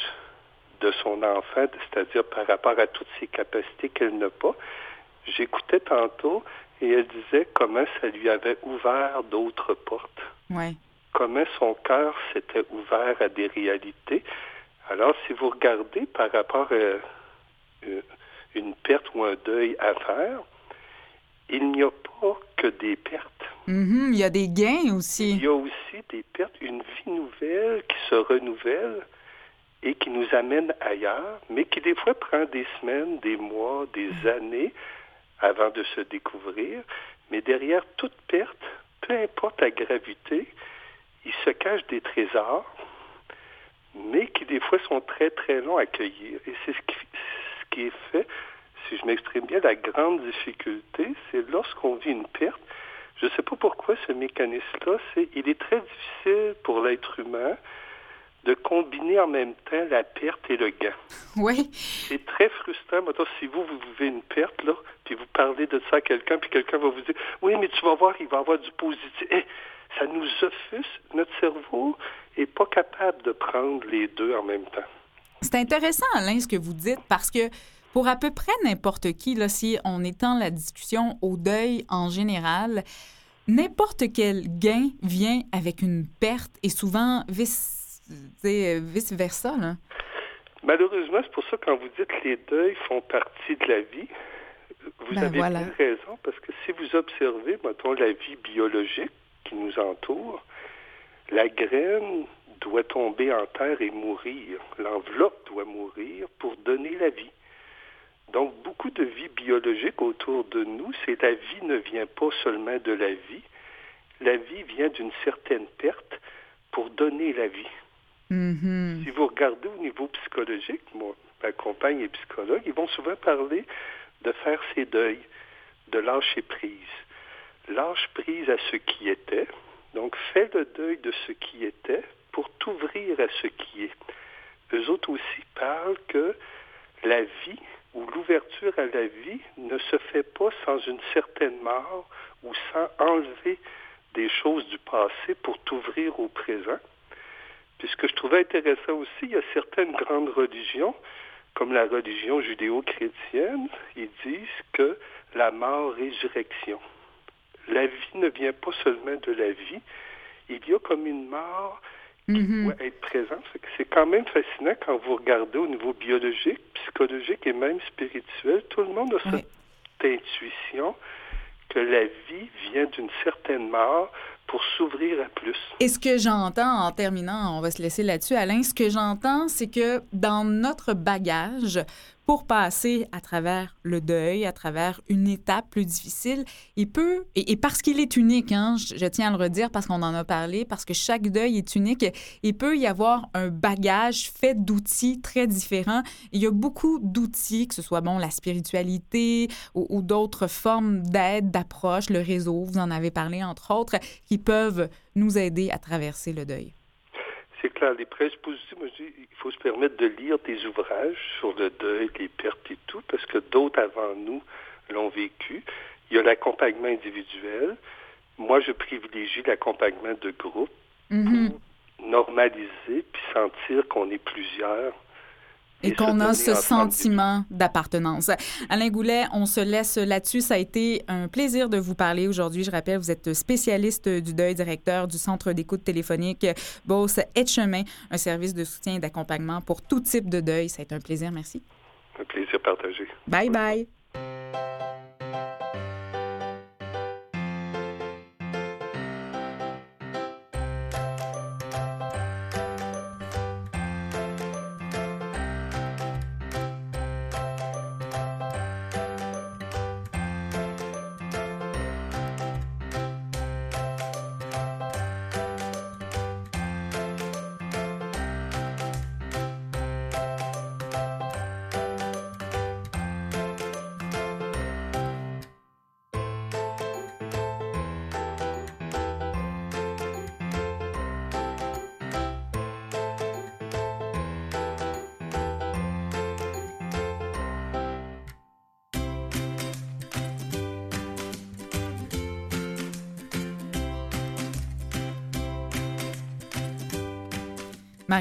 de son enfant, c'est-à-dire par rapport à toutes ses capacités qu'elle n'a pas, j'écoutais tantôt et elle disait comment ça lui avait ouvert d'autres portes. Comment son cœur s'était ouvert à des réalités. Alors, si vous regardez par rapport à euh, une perte ou un deuil à faire, il n'y a pas que des pertes. Mhm, Il y a des gains aussi. Il y a aussi des pertes, une vie nouvelle qui se renouvelle et qui nous amène ailleurs, mais qui des fois prend des semaines, des mois, des années avant de se découvrir. Mais derrière toute perte, peu importe la gravité, il se cache des trésors, mais qui des fois sont très très longs à accueillir. Et c'est ce qui, ce qui est fait, si je m'exprime bien, la grande difficulté, c'est lorsqu'on vit une perte, je ne sais pas pourquoi ce mécanisme-là, c'est il est très difficile pour l'être humain de combiner en même temps la perte et le gain. Oui. C'est très frustrant. Maintenant, si vous, vous vivez une perte, là, puis vous parlez de ça à quelqu'un, puis quelqu'un va vous dire Oui, mais tu vas voir, il va avoir du positif. Eh, ça nous offusque. Notre cerveau n'est pas capable de prendre les deux en même temps. C'est intéressant, Alain, ce que vous dites, parce que pour à peu près n'importe qui, là, si on étend la discussion au deuil en général, n'importe quel gain vient avec une perte et souvent vice vice-versa. Malheureusement, c'est pour ça que quand vous dites que les deuils font partie de la vie, vous Ben avez voilà. raison, parce que si vous observez, mettons, la vie biologique qui nous entoure, la graine doit tomber en terre et mourir. L'enveloppe doit mourir pour donner la vie. Donc, beaucoup de vie biologique autour de nous, c'est la vie ne vient pas seulement de la vie, la vie vient d'une certaine perte pour donner la vie. Mhm. Si vous regardez au niveau psychologique, moi, ma compagne est psychologue, ils vont souvent parler de faire ses deuils, de lâcher prise. Lâche prise à ce qui était. Donc, fais le deuil de ce qui était pour t'ouvrir à ce qui est. Eux autres aussi parlent que la vie ou l'ouverture à la vie ne se fait pas sans une certaine mort ou sans enlever des choses du passé pour t'ouvrir au présent. Puis ce que je trouvais intéressant aussi, il y a certaines grandes religions, comme la religion judéo-chrétienne, ils disent que la mort-résurrection. La vie ne vient pas seulement de la vie, il y a comme une mort Mhm. être que C'est quand même fascinant quand vous regardez au niveau biologique, psychologique et même spirituel. Tout le monde a Oui. cette intuition que la vie vient d'une certaine mort pour s'ouvrir à plus. Et ce que j'entends en terminant, on va se laisser là-dessus, Alain, ce que j'entends, c'est que dans notre bagage, pour passer à travers le deuil, à travers une étape plus difficile, il peut, et, parce qu'il est unique, hein, je, tiens à le redire parce qu'on en a parlé, parce que chaque deuil est unique, il peut y avoir un bagage fait d'outils très différents. Il y a beaucoup d'outils, que ce soit bon la spiritualité ou d'autres formes d'aide, d'approche, le réseau, vous en avez parlé entre autres, qui peuvent nous aider à traverser le deuil. C'est clair, les prêches positives, il faut se permettre de lire des ouvrages sur le deuil, les pertes et tout, parce que d'autres avant nous l'ont vécu. Il y a l'accompagnement individuel. Moi, je privilégie l'accompagnement de groupe Mhm. pour normaliser puis sentir qu'on est plusieurs. Et qu'on a ce sentiment d'appartenance. Alain Goulet, on se laisse là-dessus. Ça a été un plaisir de vous parler aujourd'hui. Je rappelle, vous êtes spécialiste du deuil, directeur du Centre d'écoute téléphonique Beauce Etchemin, un service de soutien et d'accompagnement pour tout type de deuil. Ça a été un plaisir. Merci. Un plaisir partagé. Bye bye.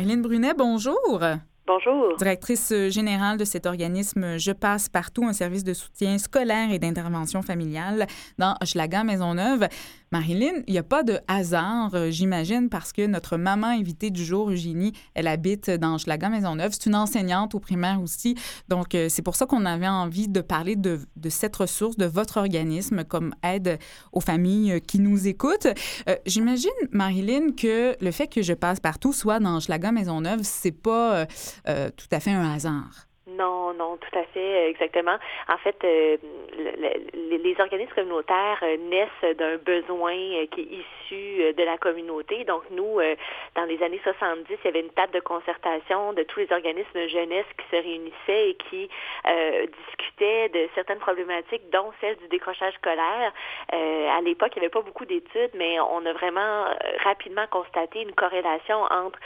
Marilyn Brunet, bonjour. Bonjour. Directrice générale de cet organisme Je passe partout, un service de soutien scolaire et d'intervention familiale dans Hochelaga Maisonneuve. Marilyn, il n'y a pas de hasard, euh, j'imagine, parce que notre maman invitée du jour, Eugénie, elle habite dans Hochelaga Maisonneuve. C'est une enseignante au primaire aussi. Donc, euh, c'est pour ça qu'on avait envie de parler de, cette ressource, de votre organisme comme aide aux familles qui nous écoutent. Euh, j'imagine, Marilyn, que le fait que je passe partout, soit dans Hochelaga Maisonneuve, c'est pas euh, tout à fait un hasard. Non, non, tout à fait, exactement. En fait, euh, le, les organismes communautaires euh, naissent d'un besoin euh, qui est issu de la communauté. Donc, nous, dans les années 70, il y avait une table de concertation de tous les organismes jeunesse qui se réunissaient et qui discutaient de certaines problématiques, dont celle du décrochage scolaire. à l'époque, il n'y avait pas beaucoup d'études, mais on a vraiment rapidement constaté une corrélation entre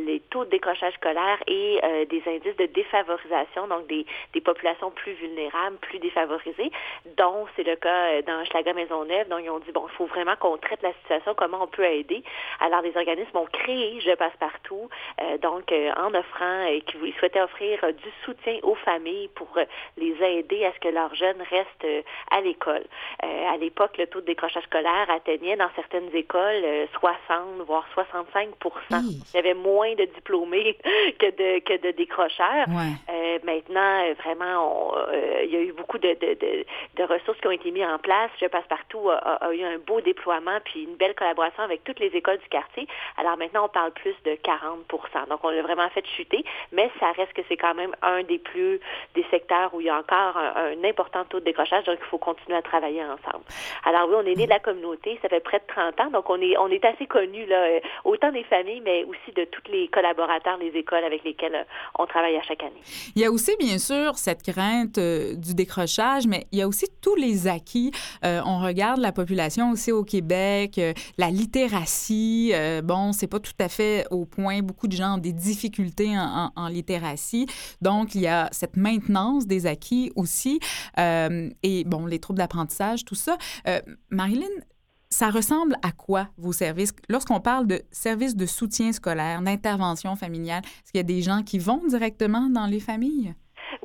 les taux de décrochage scolaire et des indices de défavorisation donc des, des populations plus vulnérables, plus défavorisées, dont c'est le cas euh, dans Schlager Maisonneuve. Donc, ils ont dit, bon, il faut vraiment qu'on traite la situation, comment on peut aider. Alors, les organismes ont créé Je passe partout, euh, donc euh, en offrant, et qui souhaitaient offrir du soutien aux familles pour les aider à ce que leurs jeunes restent à l'école. à l'époque, le taux de décrochage scolaire atteignait dans certaines écoles 60, voire 65 Il y avait moins de diplômés que de, que de décrocheurs. Ouais maintenant, euh, vraiment, euh, il y a eu beaucoup de, de, ressources qui ont été mises en place. Je passe partout a, eu un beau déploiement puis une belle collaboration avec toutes les écoles du quartier. Alors maintenant, on parle plus de 40% Donc, on l'a vraiment fait chuter, mais ça reste que c'est quand même un des plus des secteurs où il y a encore un, important taux de décrochage. Donc, il faut continuer à travailler ensemble. Alors oui, on est né de la communauté. Ça fait près de 30 ans. Donc, on est on est assez connus là, euh, autant des familles, mais aussi de tous les collaborateurs des écoles avec lesquels on travaille à chaque année. A aussi, bien sûr, cette crainte euh, du décrochage, mais il y a aussi tous les acquis. Euh, on regarde la population aussi au Québec, euh, la littératie. bon, c'est pas tout à fait au point. Beaucoup de gens ont des difficultés en, littératie. Donc, il y a cette maintenance des acquis aussi. et bon, les troubles d'apprentissage, tout ça. Marilyn, ça ressemble à quoi vos services? Lorsqu'on parle de services de soutien scolaire, d'intervention familiale, est-ce qu'il y a des gens qui vont directement dans les familles?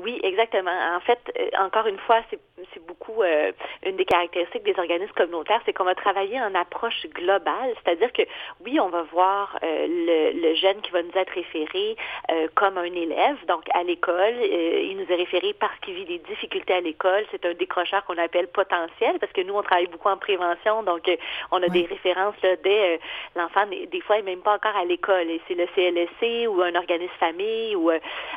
Oui, exactement. En fait, euh, encore une fois, c'est beaucoup euh, une des caractéristiques des organismes communautaires, c'est qu'on va travailler en approche globale, c'est-à-dire que oui, on va voir euh, le, jeune qui va nous être référé comme un élève, donc à l'école, il nous est référé parce qu'il vit des difficultés à l'école, c'est un décrocheur qu'on appelle potentiel, parce que nous, on travaille beaucoup en prévention, donc on a des références là, dès l'enfant, des, fois, il n'est même pas encore à l'école, et c'est le CLSC ou un organisme famille ou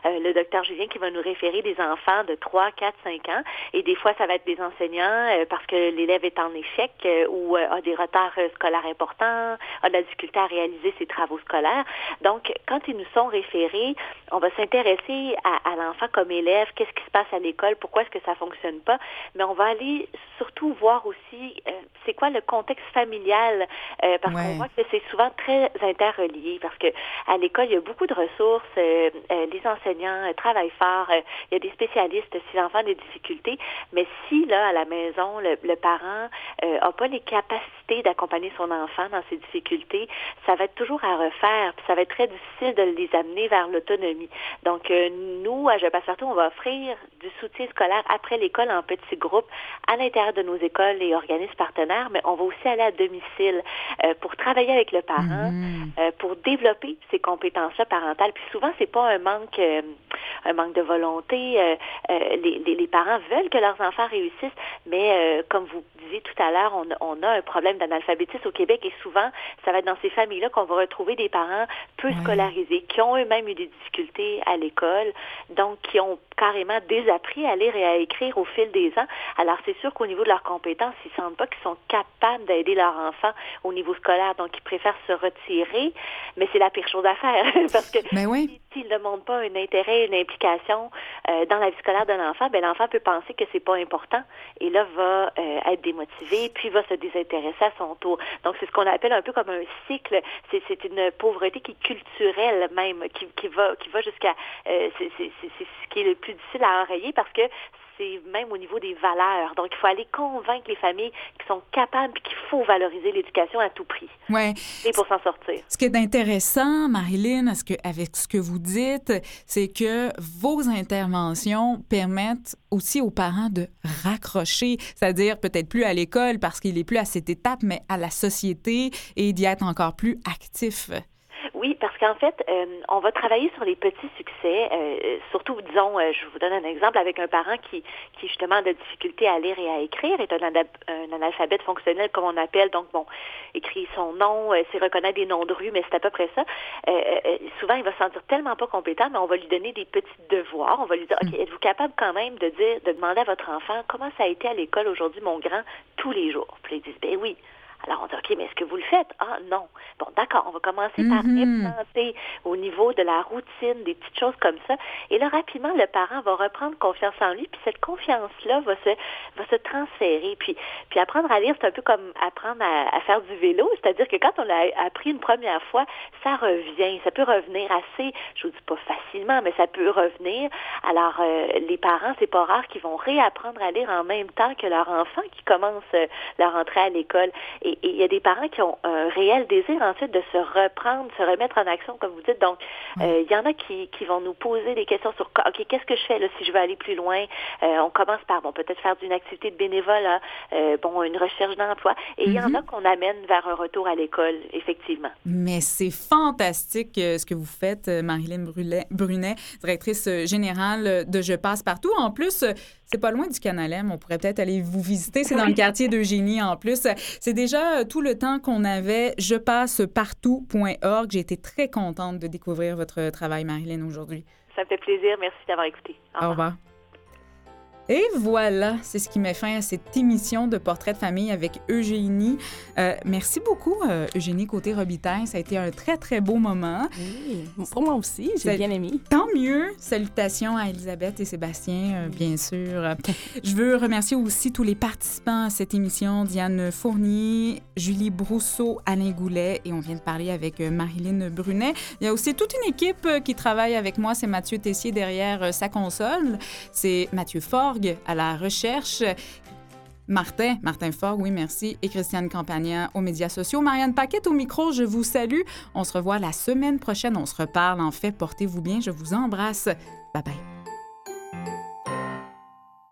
le docteur Julien qui va nous référer des enfants de 3, 4, 5 ans. Et des fois, ça va être des enseignants euh, parce que l'élève est en échec euh, ou euh, a des retards scolaires importants, a de la difficulté à réaliser ses travaux scolaires. Donc, quand ils nous sont référés, on va s'intéresser à, l'enfant comme élève, qu'est-ce qui se passe à l'école, pourquoi est-ce que ça fonctionne pas, mais on va aller surtout voir aussi c'est quoi le contexte familial, parce qu'on voit que c'est souvent très interrelié, parce que à l'école, il y a beaucoup de ressources, les enseignants travaillent fort, il y a des spécialistes si l'enfant a des difficultés, mais si là, à la maison, le, parent n'a euh, pas les capacités d'accompagner son enfant dans ses difficultés, ça va être toujours à refaire, puis ça va être très difficile de les amener vers l'autonomie. Donc, euh, nous, à Je passe partout, on va offrir du soutien scolaire après l'école en petits groupes à l'intérieur de nos écoles et organismes partenaires, mais on va aussi aller à domicile euh, pour travailler avec le parent, mm-hmm. pour développer ces compétences-là parentales. Puis souvent, c'est pas un manque, un manque de volonté euh, euh, les, parents veulent que leurs enfants réussissent, mais euh, comme vous disiez tout à l'heure, on, a un problème d'analphabétisme au Québec et souvent, ça va être dans ces familles-là qu'on va retrouver des parents peu scolarisés, qui ont eux-mêmes eu des difficultés à l'école, donc qui ont carrément désappris à lire et à écrire au fil des ans. Alors, c'est sûr qu'au niveau de leurs compétences, ils ne sentent pas qu'ils sont capables d'aider leur enfant au niveau scolaire, donc ils préfèrent se retirer, mais c'est la pire chose à faire, parce que s'ils ne montrent pas un intérêt, une implication euh, dans la vie scolaire de l'enfant, ben l'enfant peut penser que c'est pas important, et là va euh, être démotivé, puis va se désintéresser à son tour. Donc c'est ce qu'on appelle un peu comme un cycle. C'est une pauvreté qui est culturelle même, qui, qui va qui va jusqu'à euh, c'est ce qui est le plus difficile à enrayer parce que c'est même au niveau des valeurs. Donc, il faut aller convaincre les familles qui sont capables qu'il faut valoriser l'éducation à tout prix. Ouais. Et pour s'en sortir. Ce qui est intéressant, Marilyn, que, avec ce que vous dites, c'est que vos interventions permettent aussi aux parents de raccrocher, c'est-à-dire peut-être plus à l'école parce qu'il est plus à cette étape, mais à la société et d'y être encore plus actif. Oui, parce qu'en fait, euh, on va travailler sur les petits succès, euh, surtout, disons, euh, je vous donne un exemple avec un parent qui, qui justement a de difficultés à lire et à écrire, est un, un analphabète fonctionnel, comme on appelle, donc bon, écrit son nom, c'est reconnaître des noms de rue, mais c'est à peu près ça. souvent, il va se sentir tellement pas compétent, mais on va lui donner des petits devoirs. On va lui dire, OK, êtes-vous capable quand même de dire, de demander à votre enfant comment ça a été à l'école aujourd'hui, mon grand, tous les jours? Puis ils disent, ben oui. Alors on dit, OK, mais est-ce que vous le faites? Ah non. Bon, d'accord, on va commencer par mhm. implanter au niveau de la routine, des petites choses comme ça. Et là, rapidement, le parent va reprendre confiance en lui, puis cette confiance-là va se, va se transférer. Puis, puis apprendre à lire, c'est un peu comme apprendre à, faire du vélo, c'est-à-dire que quand on l'a appris une première fois, ça revient, ça peut revenir assez, je vous dis pas facilement, mais ça peut revenir. Alors, euh, les parents, c'est pas rare qu'ils vont réapprendre à lire en même temps que leur enfant qui commence euh, leur entrée à l'école. Et et il y a des parents qui ont un réel désir ensuite de se reprendre, se remettre en action, comme vous dites. Donc, euh, il y en a qui, qui vont nous poser des questions sur OK, qu'est-ce que je fais là si je veux aller plus loin? Euh, On commence par bon, peut-être faire d'une activité de bénévolat, euh, bon, une recherche d'emploi. Et il y en a mhm. qu'on amène vers un retour à l'école, effectivement. Mais c'est fantastique ce que vous faites, Marilyn Brunet, directrice générale de Je passe partout. En plus, c'est pas loin du Canal M. On pourrait peut-être aller vous visiter. C'est dans le quartier d'Eugénie en plus. C'est déjà euh, tout le temps qu'on avait. Je passe partout.org. J'ai été très contente de découvrir votre travail, Marilyn, aujourd'hui. Ça me fait plaisir. Merci d'avoir écouté. Au revoir. Et voilà, c'est ce qui met fin à cette émission de Portrait de famille avec Eugénie. Euh, merci beaucoup, euh, Eugénie Côté-Robitaille. Ça a été un très, très beau moment. Oui, pour moi aussi, j'ai bien aimé. Tant mieux. Salutations à Elisabeth et Sébastien, euh, bien sûr. Je veux remercier aussi tous les participants à cette émission. Diane Fournier, Julie Brousseau, Alain Goulet et on vient de parler avec Marilyn Brunet. Il y a aussi toute une équipe qui travaille avec moi. C'est Mathieu Tessier derrière sa console. C'est Mathieu Fort à la recherche. Martin, Martin Fort, oui, merci, et Christiane Campagna aux médias sociaux. Marianne Paquette au micro, je vous salue. On se revoit la semaine prochaine. On se reparle, en fait. Portez-vous bien. Je vous embrasse. Bye bye.